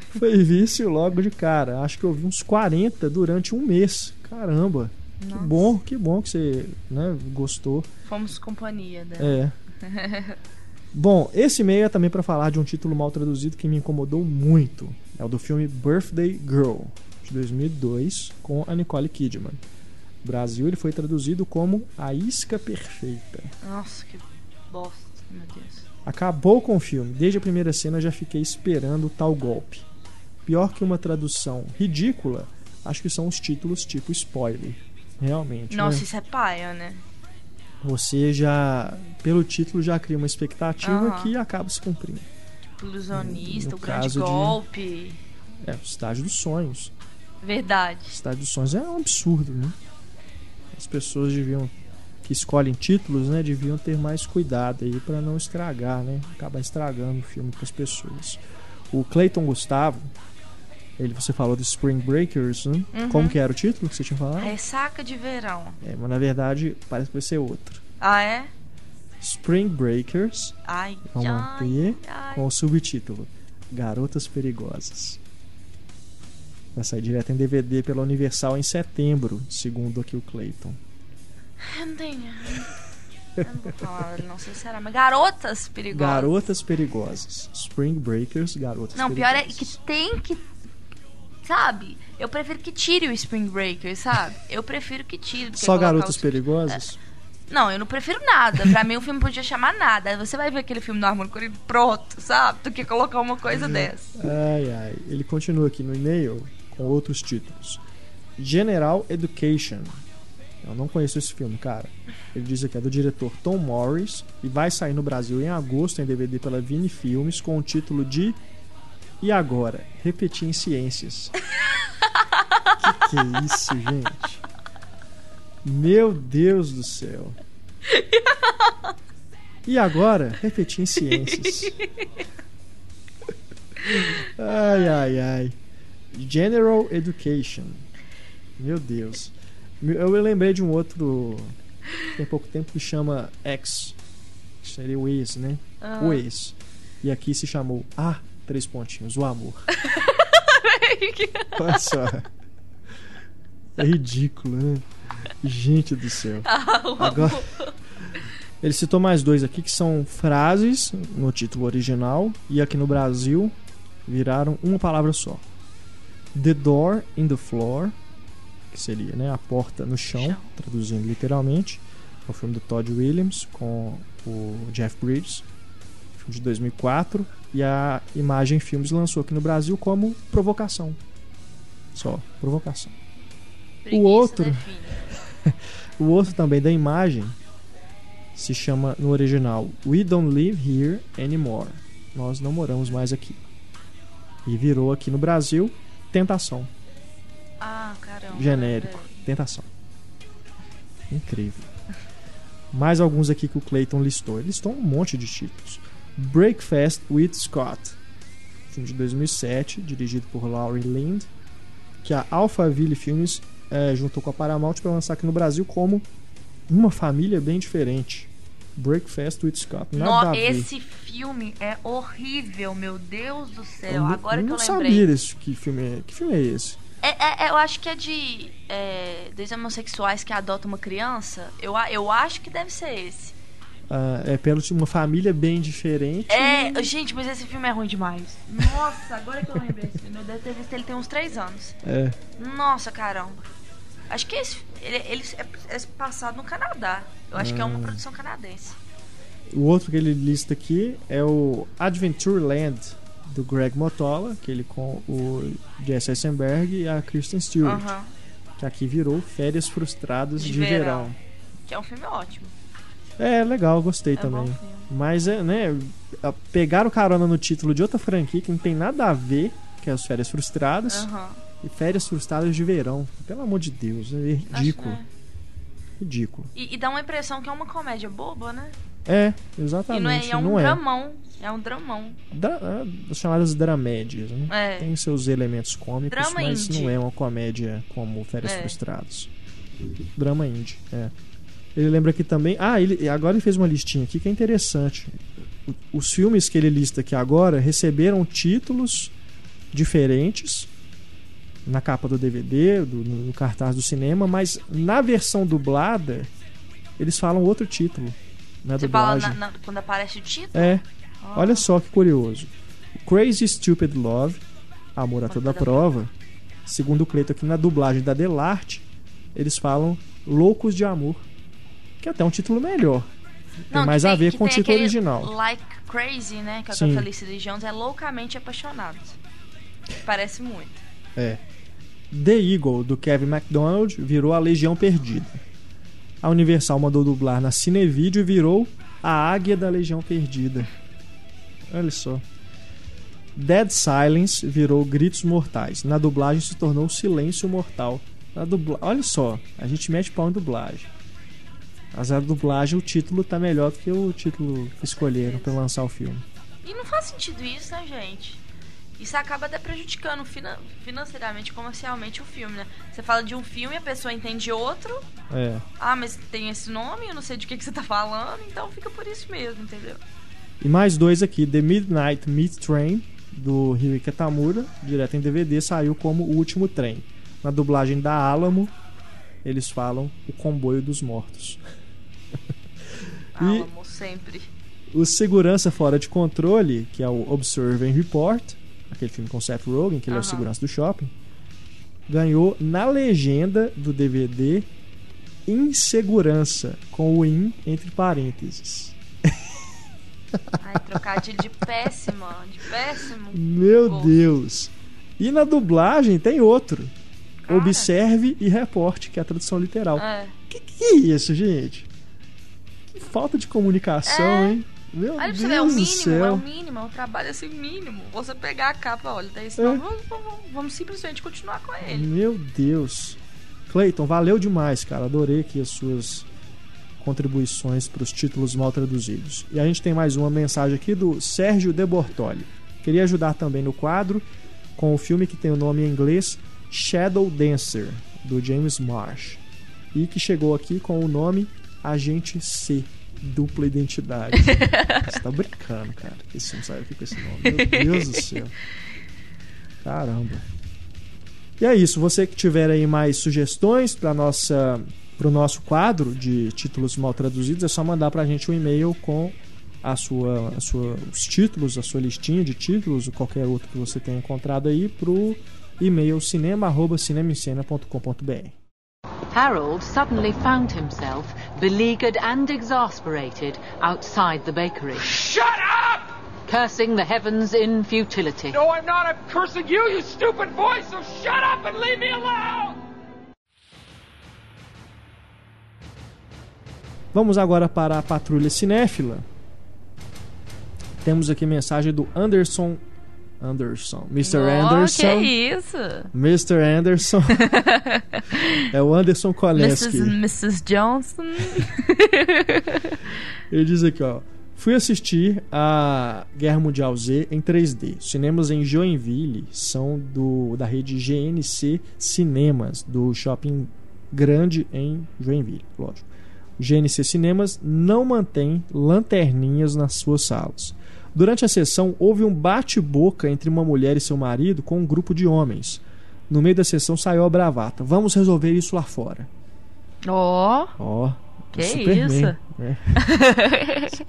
Foi vício logo de cara. Acho que eu vi uns 40 durante um mês. Caramba. Que Nossa. bom, que bom que você né, gostou. Fomos companhia dela. É. Bom, esse e-mail é também para falar de um título mal traduzido que me incomodou muito. É o do filme Birthday Girl, de 2002, com a Nicole Kidman. No Brasil, ele foi traduzido como A Isca Perfeita. Nossa, que bosta, meu Deus. Acabou com o filme. Desde a primeira cena já fiquei esperando tal golpe. Pior que uma tradução ridícula, acho que são os títulos tipo spoiler. Realmente. Nossa, né? isso é paia, né? Você já, pelo título, já cria uma expectativa Aham. que acaba se cumprindo. Ilusionista, No o grande caso de- golpe. É, o estágio dos sonhos. Verdade. O estágio dos sonhos é um absurdo, né? As pessoas deviam que escolhem títulos, né, deviam ter mais cuidado aí para não estragar, né? Acabar estragando o filme para as pessoas. O Clayton Gustavo, ele você falou do Spring Breakers, né? Uhum. Como que era o título que você tinha falado? Ressaca de verão. É, mas na verdade parece que vai ser outro. Ah, é? Spring Breakers, Ai, Vamos ai, ter ai. com o subtítulo Garotas Perigosas. Vai sair direto em DVD pela Universal em setembro, segundo aqui o Clayton. Eu não tenho. Eu não vou falar, não sei se era, mas garotas perigosas. Garotas Perigosas. Spring Breakers, Garotas Não, pior é Perigosas. que tem que. Sabe? Eu prefiro que tire o Spring Breaker, sabe? Eu prefiro que tire. Só colocar Garotas os- Perigosas? Não, eu não prefiro nada. Pra mim o filme podia chamar nada. Você vai ver aquele filme do Armando Corinthians pronto, sabe? Do que colocar uma coisa dessa. Ai, ai. Ele continua aqui no e-mail com outros títulos. General Education. Eu não conheço esse filme, cara. Ele diz aqui, é do diretor Tom Morris e vai sair no Brasil em agosto em DVD pela Vini Filmes com o título de E agora? Repetir em ciências. que que é isso, gente? Meu Deus do céu. E agora? Repetir em ciências. Ai, ai, ai. General Education. Meu Deus. Eu me lembrei de um outro tem pouco tempo que chama X. Seria o ex, né? Ah. O ex. E aqui se chamou Ah, três pontinhos, o amor. Olha só. É ridículo, né? Gente do céu. Agora, ele citou mais dois aqui que são frases no título original e aqui no Brasil viraram uma palavra só. The door in the floor, que seria né, a porta no chão, Chão. traduzindo literalmente. É o filme do Todd Williams com o Jeff Bridges, de 2004. E a Imagem Filmes lançou aqui no Brasil como provocação. Só, provocação. Preguiça outro. define. O outro também da imagem se chama no original We Don't Live Here Anymore. Nós não moramos mais aqui. E virou aqui no Brasil Tentação. Ah, caramba. Genérico. velho. Tentação. Incrível. Mais alguns aqui que o Clayton listou. Ele listou um monte de títulos. Breakfast with Scott. Filme de 2007, dirigido por Laurie Lind. Que a Alphaville Filmes eh, juntou com a Paramount para lançar aqui no Brasil como Uma Família Bem Diferente. Breakfast with Scott. Nada No- esse filme é horrível, meu Deus do céu. eu não- Agora eu que não eu lembrei. sabia desse, que, filme é, que filme é esse. É, é- é- eu acho que é de é, dois homossexuais que adotam uma criança. Eu, eu acho que deve ser esse. Ah, é pelo uma família bem diferente. É, gente, mas esse filme é ruim demais. Nossa, agora que eu lembrei desse filme, eu devo ter visto ele tem uns três anos. É. Nossa, caramba. Acho que esse, ele, ele é, é passado no Canadá. Eu acho que é Ah. uma produção canadense. O outro que ele lista aqui é o Adventureland, do Greg Motola, aquele com o Jesse Eisenberg e a Kristen Stewart, Aham. que aqui virou Férias Frustradas de, De verão. Verão. Que é um filme ótimo. É legal, gostei É também. Mas é, né, pegaram carona no título de outra franquia que não tem nada a ver, que é as Férias Frustradas, Aham. e Férias Frustradas de verão. Pelo amor de Deus, é Acho- ridículo, é. ridículo. E, e dá uma impressão que é uma comédia boba, né? É, E exatamente, não é, e é um não é. dramão. É um dramão. Dra- é, as chamadas dramédias, né? É. Tem seus elementos cômicos, Drama mas indie. não é uma comédia como Férias É. Frustradas. Drama indie, é. Ele lembra aqui também. Ah, ele, agora ele fez uma listinha aqui que é interessante. Os filmes que ele lista aqui agora receberam títulos diferentes na capa do DVD, do, no cartaz do cinema, mas na versão dublada eles falam outro título. Na Você fala dublagem. na- na- quando aparece o título? É, Ah. Olha só que curioso. Crazy Stupid Love, Amor a toda prova. Segundo o Cleito aqui na dublagem da Delarte, eles falam Loucos de Amor. Que é até um título melhor. Tem Não, mais que a ver com o tem título original. Like Crazy, né? Que é com a Felicity Jones é loucamente apaixonado. Parece muito. É. The Eagle, do Kevin MacDonald, virou a Legião Perdida. A Universal mandou dublar na Cinevídeo e virou a Águia da Legião Perdida. Olha só. Dead Silence virou Gritos Mortais. Na dublagem se tornou Silêncio Mortal. Na dubla... Olha só, a gente mete pau em dublagem. Mas a dublagem, o título tá melhor do que o título que escolheram pra lançar o filme. E não faz sentido isso, né, gente? Isso acaba até prejudicando finan- financeiramente, comercialmente o filme, né? Você fala de um filme, a pessoa entende outro. É. Ah, mas tem esse nome, eu não sei de que, que você tá falando, então fica por isso mesmo, entendeu? E mais dois aqui, The Midnight Meat Train, do Ryuki Katamura, direto em DVD, saiu como O Último Trem. Na dublagem da Alamo, eles falam O Comboio dos Mortos. E- sempre. O Segurança Fora de Controle, que é o Observe and Report, aquele filme com Seth Rogen, que ele é o segurança do shopping, ganhou na legenda do DVD Insegurança, com o in entre parênteses. Ai, trocadilho de péssima, de péssimo. Meu. Deus! E na dublagem tem outro. Cara. Observe e reporte, que é a tradução literal. É. Que que é isso, gente? Que falta de comunicação, É. hein? Meu Aí Deus você é o mínimo, céu. é o mínimo, é um trabalho assim mínimo. Você pegar a capa, olha, daí É. senão vamos, vamos- vamos simplesmente continuar com ele. Meu Deus. Cleiton, valeu demais, cara. Adorei aqui as suas contribuições para os títulos mal traduzidos. E a gente tem mais uma mensagem aqui do Sérgio De Bortoli. Queria ajudar também no quadro com o filme que tem o nome em inglês Shadow Dancer, do James Marsh. E que chegou aqui com o nome Agente C, dupla identidade. Você tá brincando, cara. Esse filme saiu aqui com esse nome. Meu Deus do céu. Caramba. E é isso. Você que tiver aí mais sugestões para nossa para o nosso quadro de títulos mal traduzidos, é só mandar para a gente um e-mail com a sua, a sua, os títulos, a sua listinha de títulos, ou qualquer outro que você tenha encontrado aí, pro e-mail cinema@cinemascena.com.br. Harold suddenly found himself beleaguered and exasperated outside the bakery, Shut up! cursing the heavens in futility. No, I'm not. I'm cursing you, you stupid boy, so shut up and leave me alone! Vamos agora para a patrulha cinéfila. Temos aqui mensagem do Anderson Anderson, Mr. Anderson. que isso? Mr. Anderson. é o Anderson Koleski. Mrs. Mrs. Johnson. Ele diz aqui, ó. Fui assistir a Guerra Mundial Z em 3D. Os cinemas em Joinville são do, da rede GNC Cinemas, do shopping grande em Joinville, lógico. GNC Cinemas não mantém lanterninhas nas suas salas. Durante a sessão, houve um bate-boca entre uma mulher e seu marido com um grupo de homens. No meio da sessão saiu a bravata. Vamos resolver isso lá fora. Ó, Ó, Que Superman, isso? né?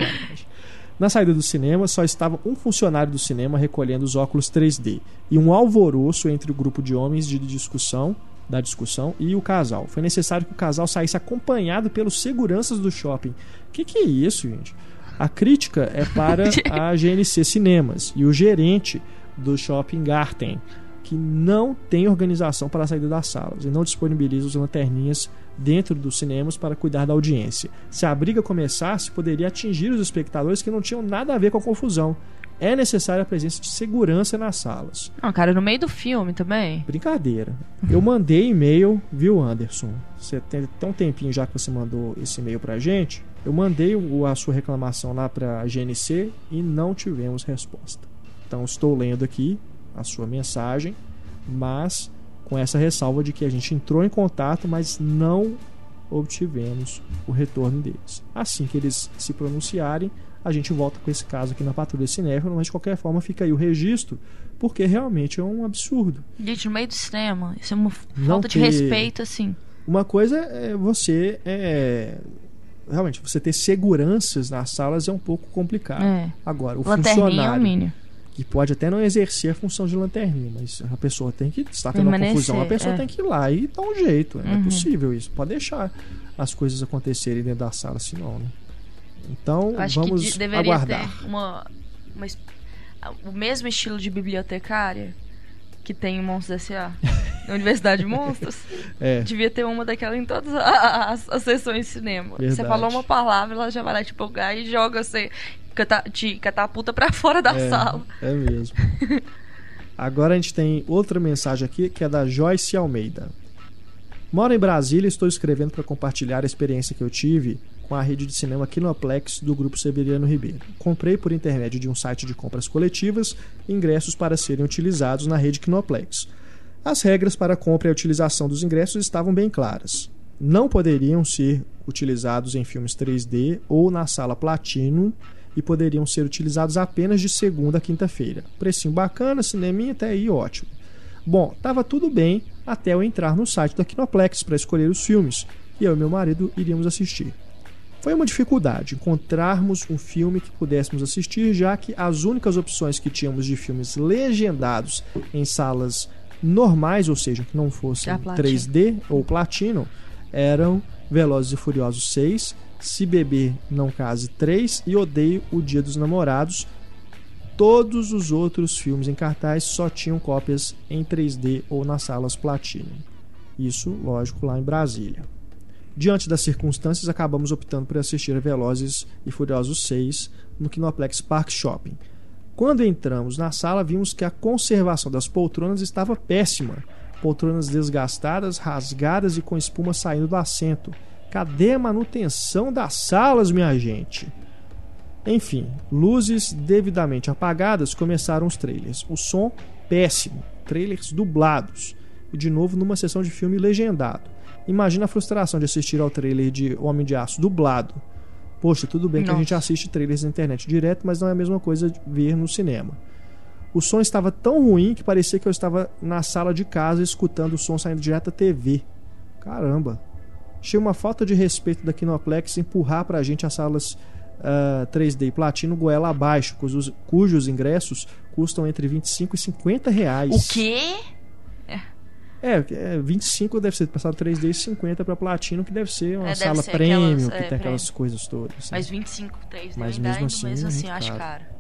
Na saída do cinema, só estava um funcionário do cinema recolhendo os óculos 3D e um alvoroço entre o grupo de homens de discussão, da discussão e o casal. Foi necessário que o casal saísse acompanhado pelos seguranças do shopping. Que que é isso, gente? A crítica é para a GNC Cinemas e o gerente do Shopping Garten, que não tem organização para a saída das salas e não disponibiliza os lanterninhas dentro dos cinemas para cuidar da audiência. Se a briga começasse, poderia atingir os espectadores que não tinham nada a ver com a confusão. É necessária a presença de segurança nas salas. Não, cara, no meio do filme também. Brincadeira. Eu mandei e-mail, viu, Anderson? Você tem, tem um tempinho já que você mandou esse e-mail pra gente. Eu mandei o- a sua reclamação lá pra GNC e não tivemos resposta. Então estou lendo aqui a sua mensagem, mas com essa ressalva de que a gente entrou em contato, mas não obtivemos o retorno deles. Assim que eles se pronunciarem, a gente volta com esse caso aqui na Patrulha Cinéfila, mas de qualquer forma fica aí o registro, porque realmente é um absurdo. Gente, no meio do cinema. Isso é uma Não falta de ter- respeito, assim. Uma coisa é você é realmente você ter seguranças nas salas é um pouco complicado. É. Agora, o Lanterninha é o funcionário mínimo. Que pode até não exercer a função de lanterninha, mas a pessoa tem que está tendo uma confusão, a pessoa é. tem que ir lá e dar um jeito. É Uhum. possível isso. Pode deixar as coisas acontecerem dentro da sala, assim não, né? Então, vamos que de- deveria aguardar. ter uma, uma o mesmo estilo de bibliotecária que tem em Monstros S.A. na Universidade de Monstros. É. Devia ter uma daquela em todas a- as, as sessões de cinema. Você Verdade. falou uma palavra, ela já vai lá te pegar e joga você, cata, te catapulta pra fora da É, sala. É mesmo. Agora a gente tem outra mensagem aqui que é da Joyce Almeida. Moro em Brasília e estou escrevendo para compartilhar a experiência que eu tive com a rede de cinema Kinoplex do Grupo Severiano Ribeiro. Comprei por intermédio de um site de compras coletivas ingressos para serem utilizados na rede Kinoplex. As regras para a compra e a utilização dos ingressos estavam bem claras. Não poderiam ser utilizados em filmes 3D ou na sala Platinum e poderiam ser utilizados apenas de segunda a quinta-feira. Precinho bacana, cineminha até aí ótimo. Bom, tava tudo bem até eu entrar no site da Kinoplex para escolher os filmes e eu e meu marido iríamos assistir. Foi uma dificuldade encontrarmos um filme que pudéssemos assistir, já que as únicas opções que tínhamos de filmes legendados em salas normais, ou seja, que não fossem A Platinum. 3D ou Platinum, eram Velozes e Furiosos 6, Se Beber Não Case 3 e Odeio o Dia dos Namorados. Todos os outros filmes em cartaz só tinham cópias em 3D ou nas salas Platinum. Isso, lógico, lá em Brasília. Diante das circunstâncias, acabamos optando por assistir a Velozes e Furiosos 6 no Kinoplex Park Shopping. Quando entramos na sala, vimos que a conservação das poltronas estava péssima. Poltronas desgastadas, rasgadas e com espuma saindo do assento. Cadê a manutenção das salas, minha gente? Enfim, luzes devidamente apagadas, começaram os trailers. O som péssimo, trailers dublados. E de novo numa sessão de filme legendado. Imagina a frustração de assistir ao trailer de Homem de Aço dublado. Poxa, tudo bem que a Nossa. gente assiste trailers na internet direto, mas não é a mesma coisa de ver no cinema. O som estava tão ruim que parecia que eu estava na sala de casa escutando o som saindo direto da TV. Caramba. Achei uma falta de respeito da Kinoplex empurrar pra gente as salas ah, 3D Platino goela abaixo, cujos, cujos ingressos custam entre 25 e 50 reais. O quê? É, é, 25 deve ser passado 3D e 50 pra Platino, que deve ser uma É, deve sala ser premium, aquelas, que é, tem aquelas coisas todas. né? Mas 25, 3 Mas mesmo ainda assim, mesmo é assim, eu acho caro. caro.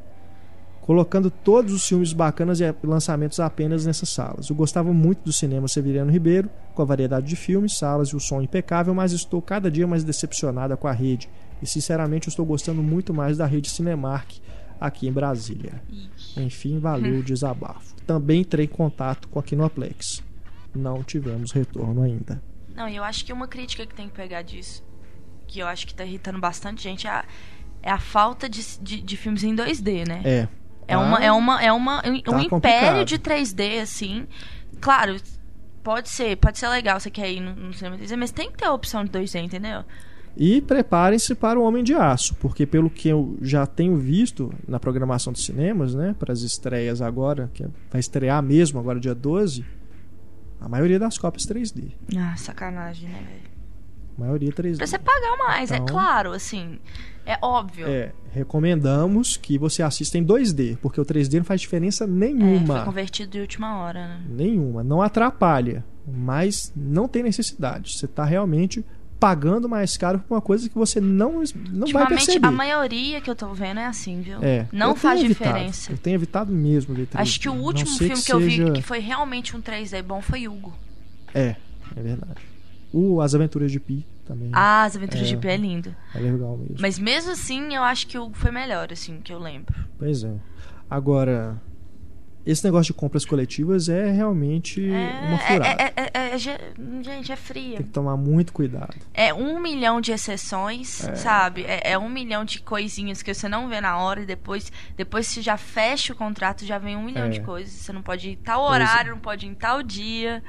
Colocando todos os filmes bacanas e lançamentos apenas nessas salas. Eu gostava muito do cinema Severiano Ribeiro, com a variedade de filmes, salas e o som impecável, mas estou cada dia mais decepcionada com a rede. E sinceramente eu estou gostando muito mais da rede Cinemark aqui em Brasília. Enfim, valeu o desabafo. Também entrei em contato com a Kinoplex. Não tivemos retorno ainda. Não, e eu acho que uma crítica que tem que pegar disso, que eu acho que tá irritando bastante gente, é a, é a falta de, de, de filmes em 2D, né? É. É uma, é uma, é uma, um Tá império complicado. de 3D, assim. Claro, pode ser, pode ser legal, você quer ir no, no cinema 3D, mas tem que ter a opção de 2D, entendeu? E preparem-se para o Homem de Aço, porque pelo que eu já tenho visto na programação dos cinemas, né, para as estreias agora, que vai estrear mesmo agora dia 12, a maioria das cópias 3D. Ah, sacanagem, né, velho? A maioria 3D. Pra você pagar mais, é Então- claro, assim. É óbvio. É, recomendamos que você assista em 2D, porque o 3D não faz diferença É, nenhuma. foi convertido de última hora, né? Nenhuma. Não atrapalha, mas não tem necessidade. Você está realmente pagando mais caro por uma coisa que você não, não vai perceber. a maioria que eu tô vendo é assim, viu? É, Não faz evitado. diferença. Eu tenho evitado mesmo ver 3D. Acho que o último filme que, eu vi que foi realmente um 3D bom foi Hugo. É, é verdade. O As Aventuras de Pi também Ah, As Aventuras É. de Pi é lindo. é legal mesmo. Mas mesmo assim, eu acho que o foi melhor, assim, que eu lembro. Pois é. Agora, esse negócio de compras coletivas é realmente uma furada. é, é, é, é, ge- gente, é fria. Tem que tomar muito cuidado. É um milhão de exceções, sabe? É, é um milhão de coisinhas que você não vê na hora e depois, depois você já fecha o contrato, já vem um milhão É. de coisas. Você não pode ir em tal é. horário, não pode ir em tal dia.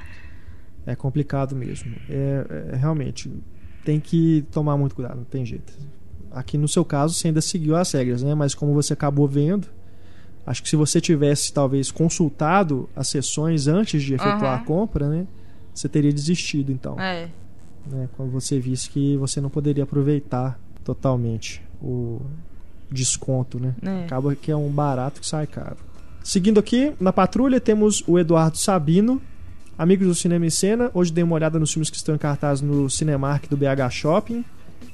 É complicado mesmo. É, é, realmente tem que tomar muito cuidado, não tem jeito. Aqui no seu caso você ainda seguiu as regras, né? Mas como você acabou vendo, acho que se você tivesse talvez consultado as sessões antes de efetuar Aham. a compra, né? Você teria desistido então, É. né? Quando você visse que você não poderia aproveitar totalmente o desconto, né? É. Acaba que é um barato que sai caro. Seguindo aqui, na patrulha temos o Eduardo Sabino, amigos do Cinema em Cena. Hoje dei uma olhada nos filmes que estão em cartaz no Cinemark do BH Shopping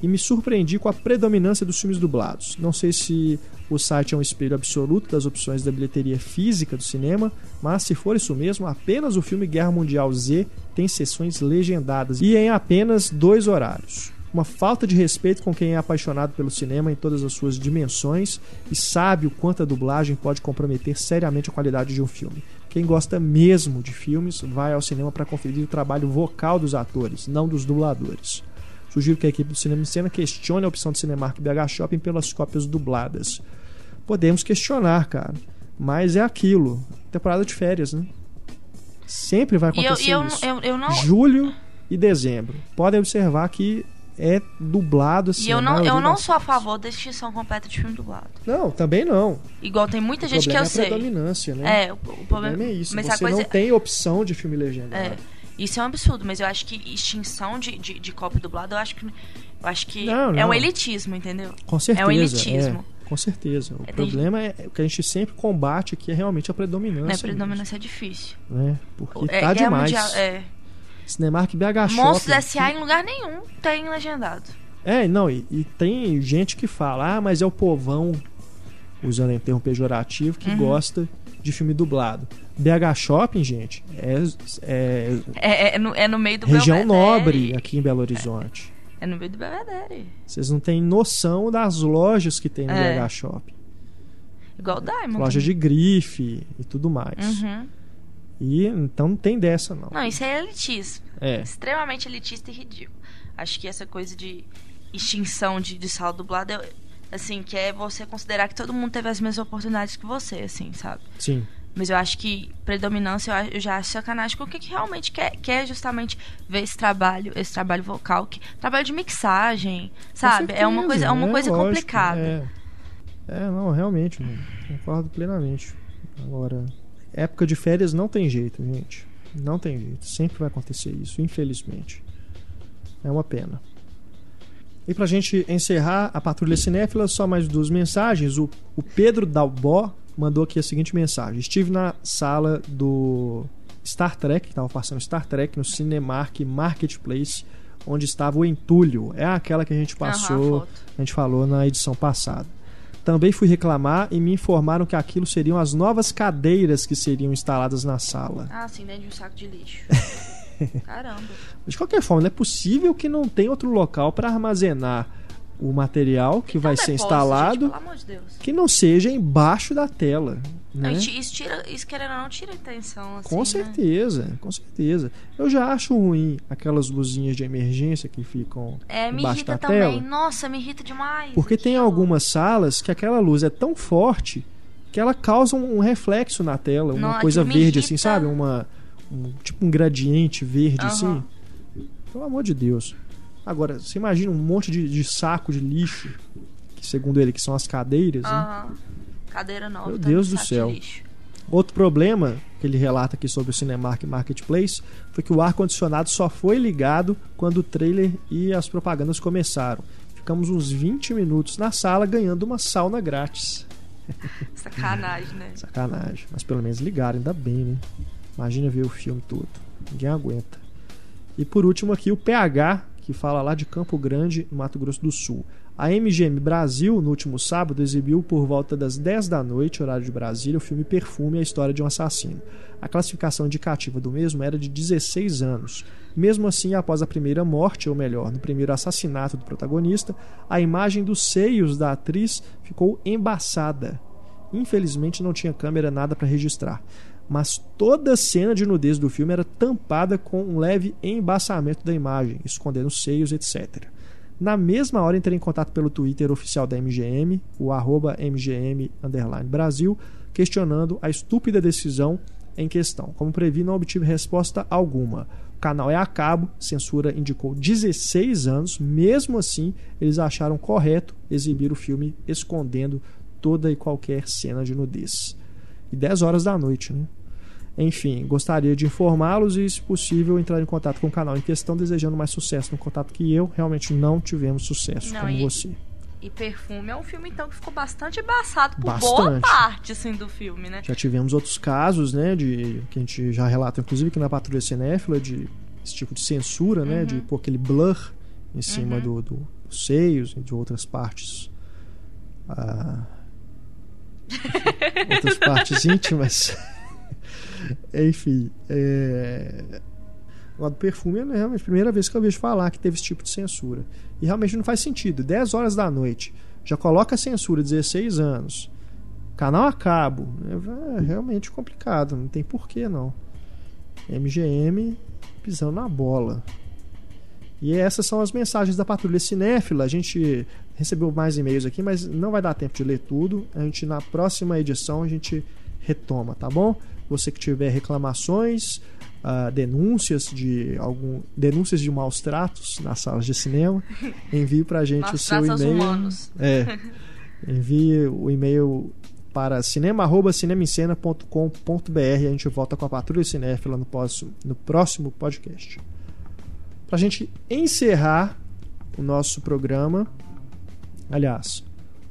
e me surpreendi com a predominância dos filmes dublados. Não sei se o site é um espelho absoluto das opções da bilheteria física do cinema, mas se for isso mesmo, apenas o filme Guerra Mundial Z tem sessões legendadas e em apenas dois horários. Uma falta de respeito com quem é apaixonado pelo cinema em todas as suas dimensões e sabe o quanto a dublagem pode comprometer seriamente a qualidade de um filme. Quem gosta mesmo de filmes vai ao cinema para conferir o trabalho vocal dos atores, não dos dubladores. Sugiro que a equipe do Cinema em Cena questione a opção do Cinemark BH Shopping pelas cópias dubladas. Podemos questionar, cara, mas é aquilo. Temporada de férias, né? Sempre vai acontecer e eu, isso. eu, eu não. Julho e dezembro. Podem observar que é dublado assim. E eu a não, eu não sou a favor da extinção completa de filme dublado. Não, também não. Igual tem muita O gente que problema eu é a sei. predominância, né? É, o, o O problema, problema é isso. Mas a Você não tem opção de filme É, legendado. isso é um absurdo, mas eu acho que extinção de, de, de cópia dublada, eu acho que. Eu acho que Não, é não. um elitismo, entendeu? Com certeza. É um elitismo. é, com certeza. O É, tem- problema é o que a gente sempre combate aqui é realmente a predominância. Né, predominância é difícil. mesmo, Né? Porque É, tá Guerra demais. Mundial- é. Cinemark BH Monstros Shopping. S.A. em lugar nenhum tem legendado. É, não, e, e tem gente que fala, ah, mas é o povão, usando em termo pejorativo, Uhum. que gosta de filme dublado. BH Shopping, gente, é, é É, é no, é no meio do região Belvedere. nobre aqui em Belo Horizonte. É no meio do Belvedere. Vocês não têm noção das lojas que tem no É. BH Shopping. Igual o Diamond. Loja de grife e tudo mais. Uhum. E então não tem dessa, não. Não, isso é elitismo. É. Extremamente elitista e ridículo. Acho que essa coisa de extinção de, de sala dublada, eu- assim, que é você considerar que todo mundo teve as mesmas oportunidades que você, assim, sabe? Sim. Mas eu acho que predominância eu, já acho sacanagem com o que, que realmente quer, quer justamente ver esse trabalho, esse trabalho vocal, que trabalho de mixagem, sabe? Com é uma coisa, é uma certeza, coisa lógico, complicada. É. É, não, realmente, mano, concordo plenamente. Agora, época de férias não tem jeito, gente. Não tem jeito. Sempre vai acontecer isso, infelizmente. É uma pena. E pra gente encerrar a Patrulha Cinéfila, só mais duas mensagens. O, o Pedro Dalbó mandou aqui a seguinte mensagem. Estive na sala do Star Trek, que tava passando Star Trek no Cinemark Marketplace, onde estava o entulho. É aquela que a gente Aham, passou, foto. a gente falou na edição passada. Também fui reclamar e me informaram que aquilo seriam as novas cadeiras que seriam instaladas na sala. Ah, sim, dentro de um saco de lixo. Caramba. De qualquer forma, não é possível que não tenha outro local para armazenar o material que vai Então, ser depósito, instalado Gente, pelo amor de Deus. que não seja embaixo da tela. Não, Né? isso, tira, isso querendo ou não tira a intenção, assim, Com né? certeza, com certeza. Eu já acho ruim aquelas luzinhas de emergência que ficam É, me embaixo irrita da também. tela. Nossa, me irrita demais. Porque tem algumas salas que aquela luz é tão forte que ela causa um reflexo na tela, uma Não, coisa verde assim, sabe? Uma um- tipo um gradiente verde Aham. assim. Pelo amor de Deus. Agora, você imagina um monte de, de saco de lixo, que segundo ele que são as cadeiras, né? Aham. Cadeira nova. Meu tá Deus do céu. Outro problema que ele relata aqui sobre o Cinemark Marketplace foi que o ar-condicionado só foi ligado quando o trailer e as propagandas começaram. Ficamos uns 20 minutos na sala ganhando uma sauna grátis. Sacanagem, né? Sacanagem. Mas pelo menos ligaram, ainda bem, né? Imagina ver o filme todo. Ninguém aguenta. E por último aqui o PH, que fala lá de Campo Grande, Mato Grosso do Sul. A MGM Brasil, no último sábado, exibiu por volta das 10 da noite, horário de Brasília, o filme Perfume, a história de um assassino. A classificação indicativa do mesmo era de 16 anos. Mesmo assim, após a primeira morte, ou melhor, no primeiro assassinato do protagonista, a imagem dos seios da atriz ficou embaçada. Infelizmente, não tinha câmera nada para registrar mas toda a cena de nudez do filme era tampada com um leve embaçamento da imagem, escondendo seios, etc. Na mesma hora entrei em contato pelo Twitter oficial da MGM, o arroba MGM Brasil, questionando a estúpida decisão em questão. Como previ, não obtive resposta alguma. O canal é a cabo, censura indicou 16 anos, mesmo assim eles acharam correto exibir o filme escondendo toda e qualquer cena de nudez e 10 horas da noite. Né? Enfim, gostaria de informá-los e, se possível, entrar em contato com o canal em questão, desejando mais sucesso no contato que eu realmente não tivemos sucesso não, como e, você. E Perfume é um filme, então, que ficou bastante embaçado por bastante. boa parte assim, do filme, né? Já tivemos outros casos, né? De, que a gente já relata, inclusive, aqui na Patrulha Cinéfila, de esse tipo de censura, uhum. né? De uhum. pôr aquele blur em cima uhum. do, do, dos seios e de outras partes. Ah, outras partes íntimas. Enfim, é... o do perfume é realmente a primeira vez que eu vejo falar que teve esse tipo de censura. E realmente não faz sentido. 10 horas da noite, já coloca a censura 16 anos, canal a cabo. É realmente complicado, não tem porquê não. MGM pisando na bola. E essas são as mensagens da Patrulha Cinéfila. A gente recebeu mais e-mails aqui, mas não vai dar tempo de ler tudo. A gente na próxima edição a gente retoma, tá bom? Você que tiver reclamações, uh, denúncias de algum denúncias de maus tratos nas salas de cinema, envie para a gente o seu e-mail. É, envie o e-mail para cinema@cinemascena.com.br. A gente volta com a Patrulha Cinéfila no, no próximo podcast. Para a gente encerrar o nosso programa, aliás,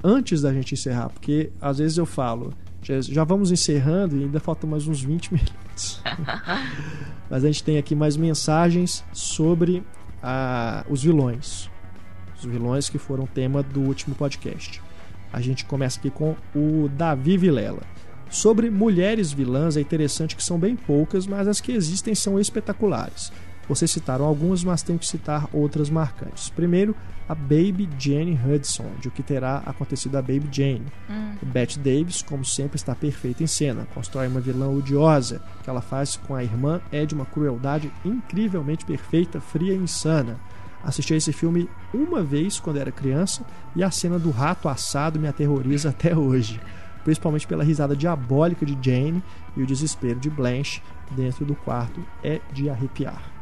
antes da gente encerrar, porque às vezes eu falo, já, já vamos encerrando e ainda faltam mais uns 20 minutos. Mas a gente tem aqui mais mensagens sobre ah, os vilões. Os vilões que foram tema do último podcast. A gente começa aqui com o Davi Vilela. Sobre mulheres vilãs, é interessante que são bem poucas, mas as que existem são espetaculares. Vocês citaram algumas, mas tenho que citar outras marcantes. Primeiro, a Baby Jane Hudson, de o que terá acontecido a Baby Jane. Hum. Bette Davis, como sempre, está perfeita em cena. Constrói uma vilã odiosa, que ela faz com a irmã é de uma crueldade incrivelmente perfeita, fria e insana. Assisti a esse filme uma vez quando era criança e a cena do rato assado me aterroriza até hoje, principalmente pela risada diabólica de Jane e o desespero de Blanche dentro do quarto é de arrepiar.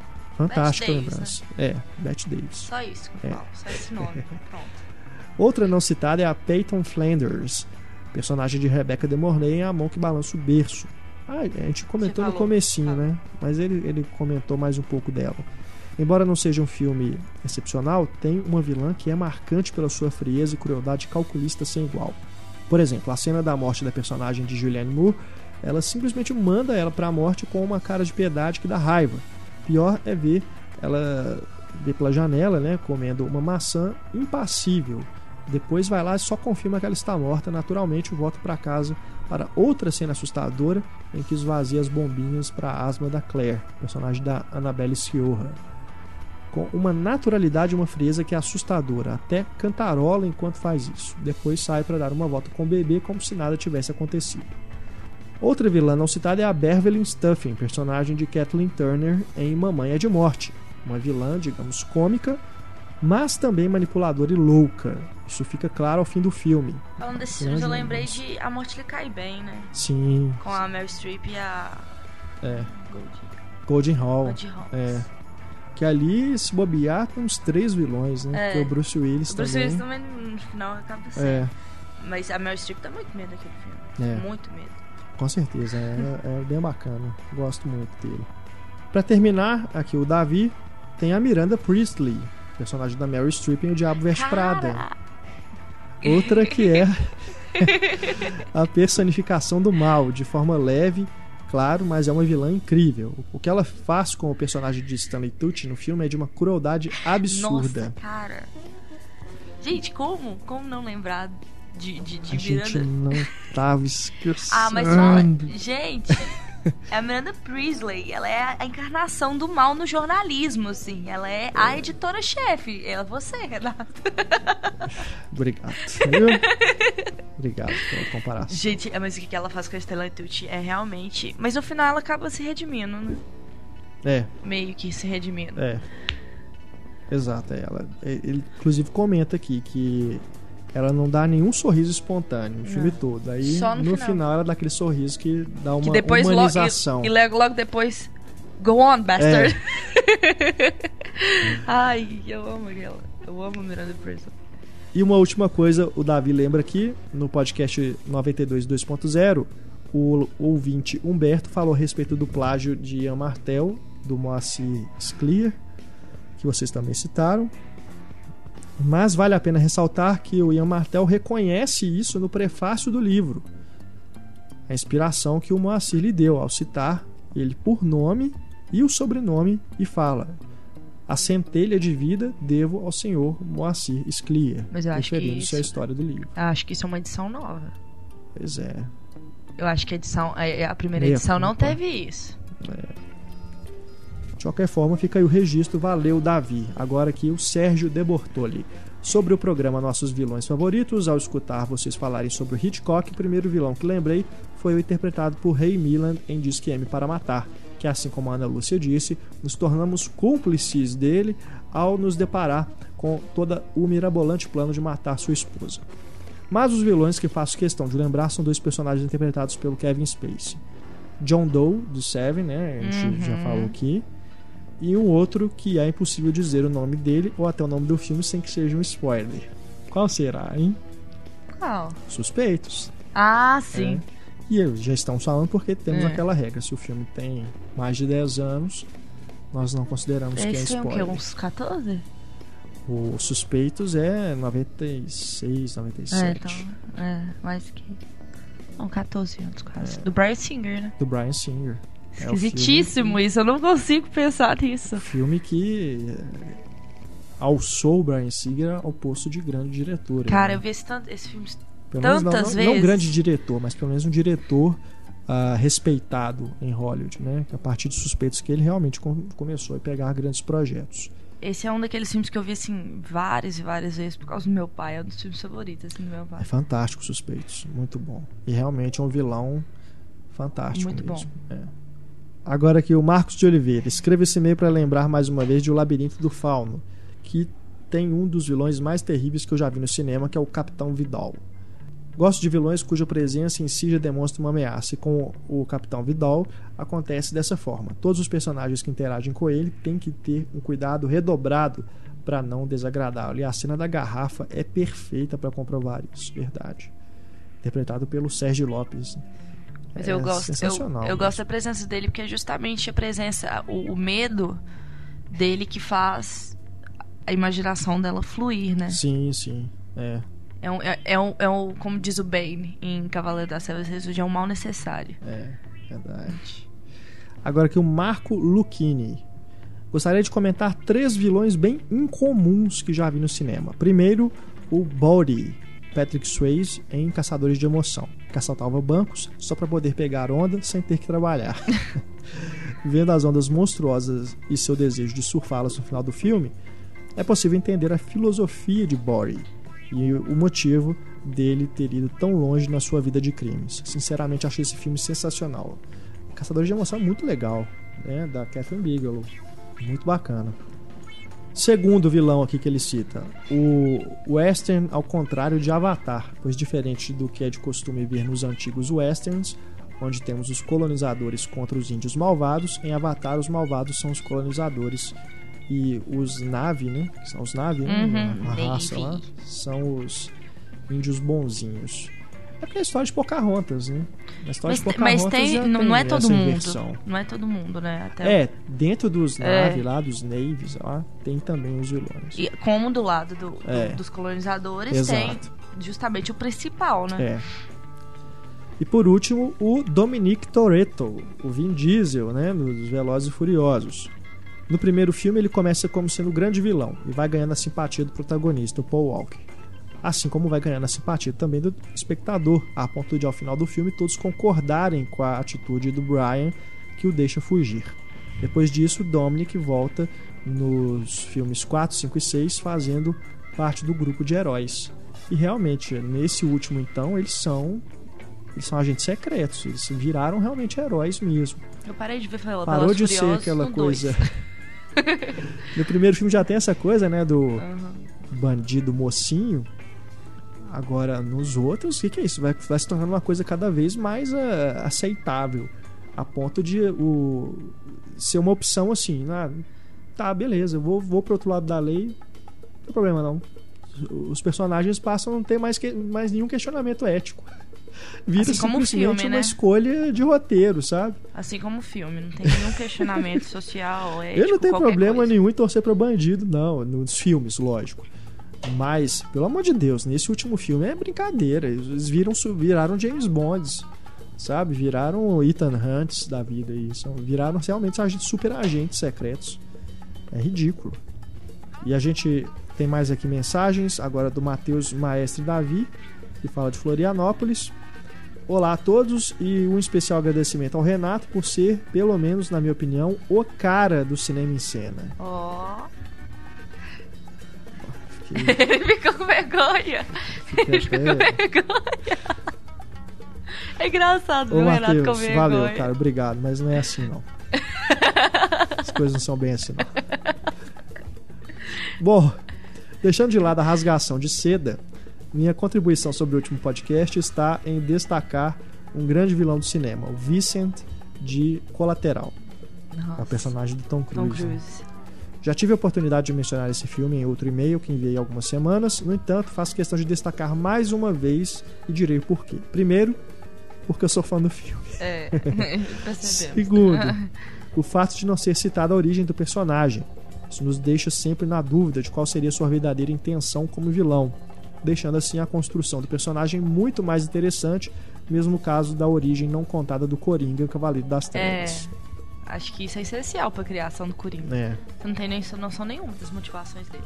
Fantástica lembrança. Né? É, Bette Davis. Só isso que eu é. falo, só esse nome. Pronto. Outra não citada é a Peyton Flanders, personagem de Rebecca de Mornay em A Mão que Balança o Berço. Ah, a gente comentou no comecinho, falou. né? Mas ele, ele comentou mais um pouco dela. Embora não seja um filme excepcional, tem uma vilã que é marcante pela sua frieza e crueldade calculista sem igual. Por exemplo, a cena da morte da personagem de Julianne Moore, ela simplesmente manda ela para a morte com uma cara de piedade que dá raiva. Pior é ver ela ver pela janela, né, comendo uma maçã impassível. Depois vai lá e só confirma que ela está morta. Naturalmente, volta para casa para outra cena assustadora em que esvazia as bombinhas para a asma da Claire, personagem da Annabelle Sciorra. Com uma naturalidade e uma frieza que é assustadora, até cantarola enquanto faz isso. Depois sai para dar uma volta com o bebê como se nada tivesse acontecido. Outra vilã não citada é a Beverly Stuffing, personagem de Kathleen Turner em Mamãe é de Morte. Uma vilã, digamos, cômica, mas também manipuladora e louca. Isso fica claro ao fim do filme. Falando desses filmes, eu lembrei de A Morte Lhe Cai Bem, né? Sim. Com a Meryl Streep e a... É. Golden Hall. Golden Hall. É. Que ali, se bobear, tem uns três vilões, né? É. O Bruce Willis o Bruce também. Bruce Willis também, no final, acaba sendo. É. Mas a Meryl Streep dá muito medo daquele filme. É. Muito medo. Com certeza, é, é bem bacana. Gosto muito dele. Para terminar, aqui o Davi tem a Miranda Priestley, personagem da Mary Streep em O Diabo Veste Prada. Outra que é a personificação do mal, de forma leve, claro, mas é uma vilã incrível. O que ela faz com o personagem de Stanley Tucci no filme é de uma crueldade absurda. Nossa, cara. Gente, como? Como não lembrar de, de, de A gente Miranda? não tava esquecendo. Ah, mas fala. Gente, é a Miranda Priestley. Ela é a encarnação do mal no jornalismo, assim. Ela é a editora-chefe. É você, Renato. Obrigado. Viu? Obrigado pela comparação. Gente, é, mas o que ela faz com a Stella Tucci é realmente. Mas no final ela acaba se redimindo, né? É, Meio que se redimindo. é. Exato, é ela. Ele inclusive comenta aqui que ela não dá nenhum sorriso espontâneo o filme todo. Aí no no, final. final. ela dá aquele sorriso que dá uma que depois logo, humanização. e, e logo, logo depois. Go on, bastard. Ai, eu amo ela. Eu amo Miranda Priestley. E uma última coisa, o Davi lembra aqui no podcast 92 2.0, o ouvinte Humberto falou a respeito do plágio de Ian Martel, do Moacir Scliar, que vocês também citaram. Mas vale a pena ressaltar que o Ian Martel reconhece isso no prefácio do livro. A inspiração que o Moacir lhe deu ao citar ele por nome e o sobrenome e fala: A centelha de vida devo ao senhor Moacir Scliar, Mas eu acho que referindo-se isso- à história do livro. Eu acho que isso é uma edição nova. Pois é. Eu acho que a edição. A, a primeira Meia edição não teve isso. De qualquer forma, fica aí o registro. Valeu, Davi. Agora aqui o Sérgio De Bortoli. Sobre o programa Nossos Vilões Favoritos, ao escutar vocês falarem sobre o Hitchcock, o primeiro vilão que lembrei foi o interpretado por Ray Milland em Disque M para Matar, que assim como a Ana Lúcia disse, nos tornamos cúmplices dele ao nos deparar com todo o mirabolante plano de matar sua esposa. Mas os vilões que faço questão de lembrar são dois personagens interpretados pelo Kevin Spacey. John Doe, do Seven, né? A gente já falou aqui. E um outro que é impossível dizer o nome dele ou até o nome do filme sem que seja um spoiler. Qual será, hein? Qual? Suspeitos. Ah, sim. E eu- já estamos falando porque temos É. aquela regra. Se o filme tem mais de 10 anos, nós não consideramos que é Esse é spoiler. Uns 14? O Suspeitos é 96, 97. É, então. É, mais que. Não, 14 anos quase. É. Do Brian Singer, né? Do Brian Singer. É Esquisitíssimo isso, eu não consigo pensar nisso. Filme que eh, alçou o Brian Singer ao posto de grande diretor. Cara, né? eu vi esse, tanto, esse filme. Pelo menos não, tantas não, não um vezes. grande diretor, mas pelo menos um diretor ah, respeitado em Hollywood, né? A partir de suspeitos que ele realmente com- começou a pegar grandes projetos. Esse é um daqueles filmes que eu vi assim várias e várias vezes por causa do meu pai. É um dos filmes favoritos assim, do meu É pai. fantástico, suspeitos, muito bom. E realmente é um vilão fantástico Muito mesmo. É. Agora aqui o Marcos de Oliveira. Escreva esse e-mail para lembrar mais uma vez de O Labirinto do Fauno, que tem um dos vilões mais terríveis que eu já vi no cinema, que é o Capitão Vidal. Gosto de vilões cuja presença em si já demonstra uma ameaça, e com o Capitão Vidal acontece dessa forma. Todos os personagens que interagem com ele têm que ter um cuidado redobrado para não desagradá-lo. E a cena da garrafa é perfeita para comprovar isso, verdade. Interpretado pelo Sérgio Lopes. Mas É eu gosto, eu, eu gosto da presença dele porque é justamente a presença, o, o medo dele que faz a imaginação dela fluir, né? Sim, sim. É. É um, é, é um, é um como diz o Bane em Cavaleiro das Trevas Ressurge, é um mal necessário. É, verdade. Agora aqui o Marco Lucchini. Gostaria de comentar três vilões bem incomuns que já vi no cinema. Primeiro, o Body, Patrick Swayze em Caçadores de Emoção, que assaltava bancos só para poder pegar onda sem ter que trabalhar. Vendo as ondas monstruosas e seu desejo de surfá-las no final do filme, é possível entender a filosofia de Body e o motivo dele ter ido tão longe na sua vida de crimes. Sinceramente, achei esse filme sensacional. Caçadores de Emoção é muito legal, né? Da Catherine Bigelow. Muito bacana. Segundo vilão aqui que ele cita, o western ao contrário de Avatar, pois diferente do que é de costume ver nos antigos westerns, onde temos os colonizadores contra os índios malvados, em Avatar os malvados são os colonizadores e os Navi, né? que São os Navi, né? Uhum, a raça lá, são os índios bonzinhos. É porque é a história de Pocahontas, né? A história Mas, de te- mas Pocahontas tem, não, tem não é todo mundo. inversão. Não é todo mundo, né? Até É, dentro dos É. Navy lá, dos Navies lá, tem também os vilões. E como do lado do- do- É. dos colonizadores Exato. tem justamente o principal, né? É. E por último, o Dominic Toretto, o Vin Diesel, né, nos Velozes e Furiosos. No primeiro filme ele começa como sendo o grande vilão e vai ganhando a simpatia do protagonista, o Paul Walker. Assim como vai ganhando a simpatia também do espectador, a ponto de ao final do filme todos concordarem com a atitude do Brian que o deixa fugir. Depois disso, Dominic volta nos filmes 4, 5 e 6 fazendo parte do grupo de heróis. E realmente, nesse último então, eles são eles são agentes secretos, eles viraram realmente heróis mesmo. Eu parei de ver Velozes Parou de ser aquela coisa. no primeiro filme já tem essa coisa, né, do Aham. bandido mocinho. Agora, nos outros, o que, que é isso? Vai, vai se tornando uma coisa cada vez mais ah, aceitável. A ponto de o, ser uma opção assim. Ah, tá, beleza, eu vou, vou pro outro lado da lei. Não tem problema não. Os personagens passam a não ter mais, que, mais nenhum questionamento ético. Vira Assim como simplesmente filme, uma né? escolha de roteiro, sabe? Assim como o filme, não tem nenhum questionamento social, ético, Eu não tenho problema coisa. nenhum em torcer pra bandido, não, nos filmes, lógico. Mas, pelo amor de Deus, nesse último filme é brincadeira. Eles viram, viraram James Bonds, sabe? Viraram Ethan Hunts da vida aí. São, viraram realmente super agentes secretos. É ridículo. E a gente tem mais aqui mensagens, agora do Matheus Maestre Davi, que fala de Florianópolis. Olá a todos e um especial agradecimento ao Renato por ser, pelo menos na minha opinião, o cara do cinema em cena. Ó, Fiquei- ele ficou com vergonha. fiquei Ele ficou com até- vergonha. É engraçado Ô Renato com vergonha. valeu, cara, obrigado, mas não é assim não. As coisas não são bem assim não. Bom, deixando de lado a rasgação de seda, minha contribuição sobre o último podcast está em destacar um grande vilão do cinema, o Vincent de Colateral, é o Nossa, personagem do Tom Tom Cruise. Cruise. Já tive a oportunidade de mencionar esse filme em outro e-mail que enviei há algumas semanas, no entanto, faço questão de destacar mais uma vez e direi o porquê. Primeiro, porque eu sou fã do filme. É. Segundo, o fato de não ser citada a origem do personagem. Isso nos deixa sempre na dúvida de qual seria sua verdadeira intenção como vilão, deixando assim a construção do personagem muito mais interessante, mesmo no caso da origem não contada do Coringa, Cavaleiro das Trevas. Acho que isso é essencial pra criação do Coringa. É. Você não tem nem noção nenhuma das motivações dele.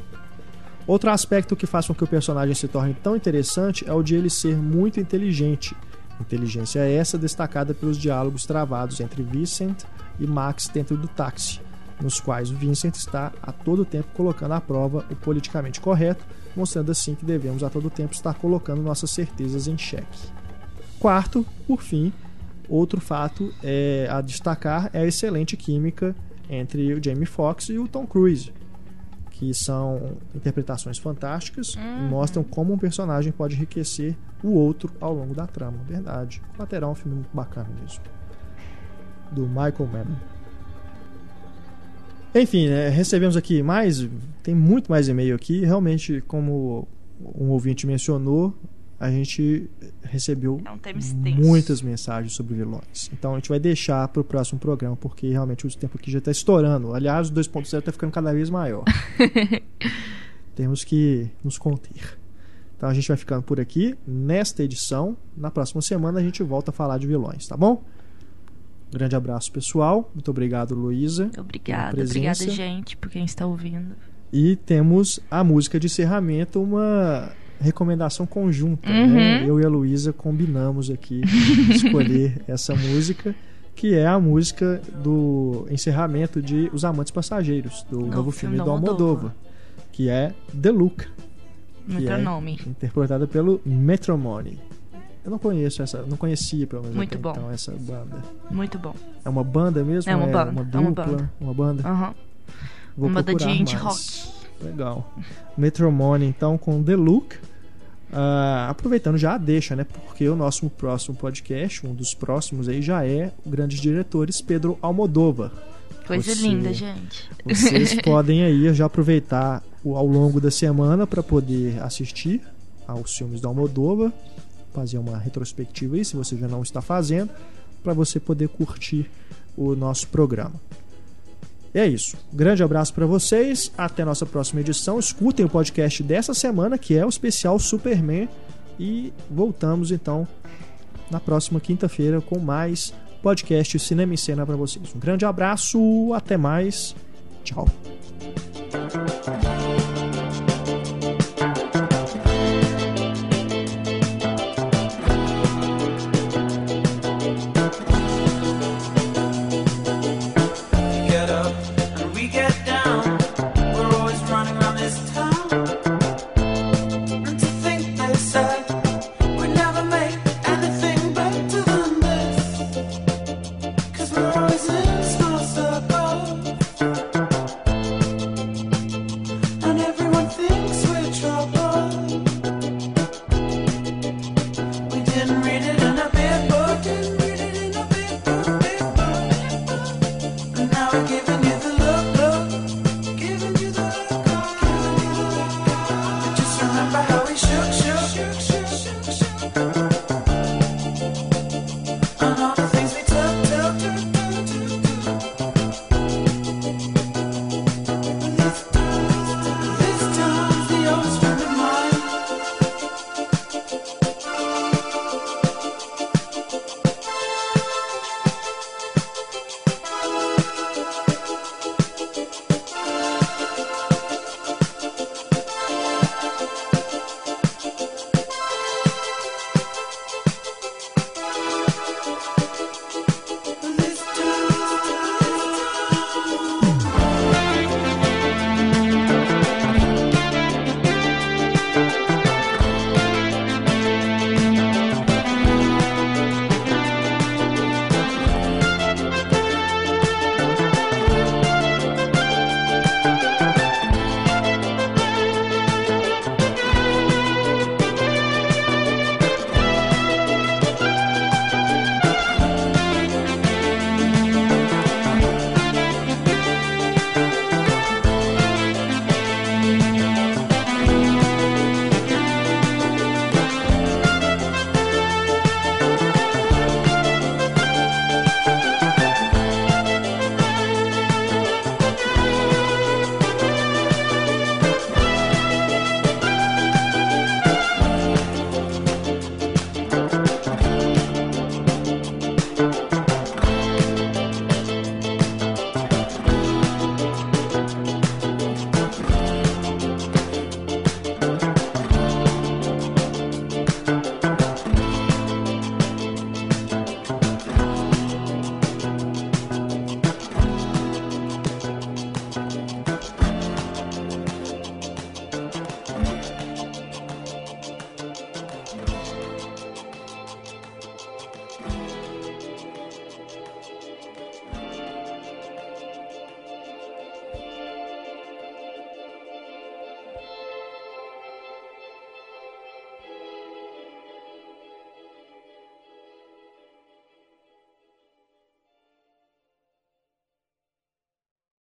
Outro aspecto que faz com que o personagem se torne tão interessante é o de ele ser muito inteligente. Inteligência essa destacada pelos diálogos travados entre Vincent e Max dentro do táxi, nos quais o Vincent está a todo tempo colocando à prova o politicamente correto, mostrando assim que devemos a todo tempo estar colocando nossas certezas em xeque. Quarto, por fim, outro fato é a destacar é a excelente química entre o Jamie Foxx e o Tom Cruise que são interpretações fantásticas e mostram como um personagem pode enriquecer o outro ao longo da trama. Verdade. O Lateral é um filme muito bacana mesmo. Do Michael Mann. Enfim, né, recebemos aqui mais. Tem muito mais e-mail aqui. Realmente, como um ouvinte mencionou, a gente recebeu muitas mensagens sobre vilões. Então a gente vai deixar para o próximo programa, porque realmente o tempo aqui já está estourando. Aliás, o 2.0 está ficando cada vez maior. Temos que nos conter. Então a gente vai ficando por aqui nesta edição. Na próxima semana a gente volta a falar de vilões, tá bom? Grande abraço, pessoal. Muito obrigado, Luísa. Obrigada, obrigada, gente, por quem está ouvindo. E temos a música de encerramento, uma recomendação conjunta. Uhum. Né? Eu e a Luísa combinamos aqui escolher essa música, que é a música do encerramento de Os Amantes Passageiros, do novo, filme, do Almodóvar, que é The Look, Muito é interpretada pelo Metromone. Eu não conheço essa, não conhecia pelo menos Muito bom. então essa banda. Muito bom. É uma banda mesmo? É uma banda, uma é uma dupla, banda. uma banda. Vou Uma banda de indie mais. rock. Legal. Metromone, então, com The Look. Ah, aproveitando já a deixa, né? Porque o nosso próximo podcast, um dos próximos aí, já é o Grandes Diretores Pedro Almodóvar. Coisa Você- linda, gente. Vocês podem aí já aproveitar ao longo da semana para poder assistir aos filmes do Almodóvar, fazer uma retrospectiva aí, se você já não está fazendo, para você poder curtir o nosso programa. É isso. Grande abraço para vocês. Até a nossa próxima edição. Escutem o podcast dessa semana, que é o especial Superman. E voltamos então na próxima quinta-feira com mais podcast Cinema em Cena para vocês. Um grande abraço, até mais. Tchau.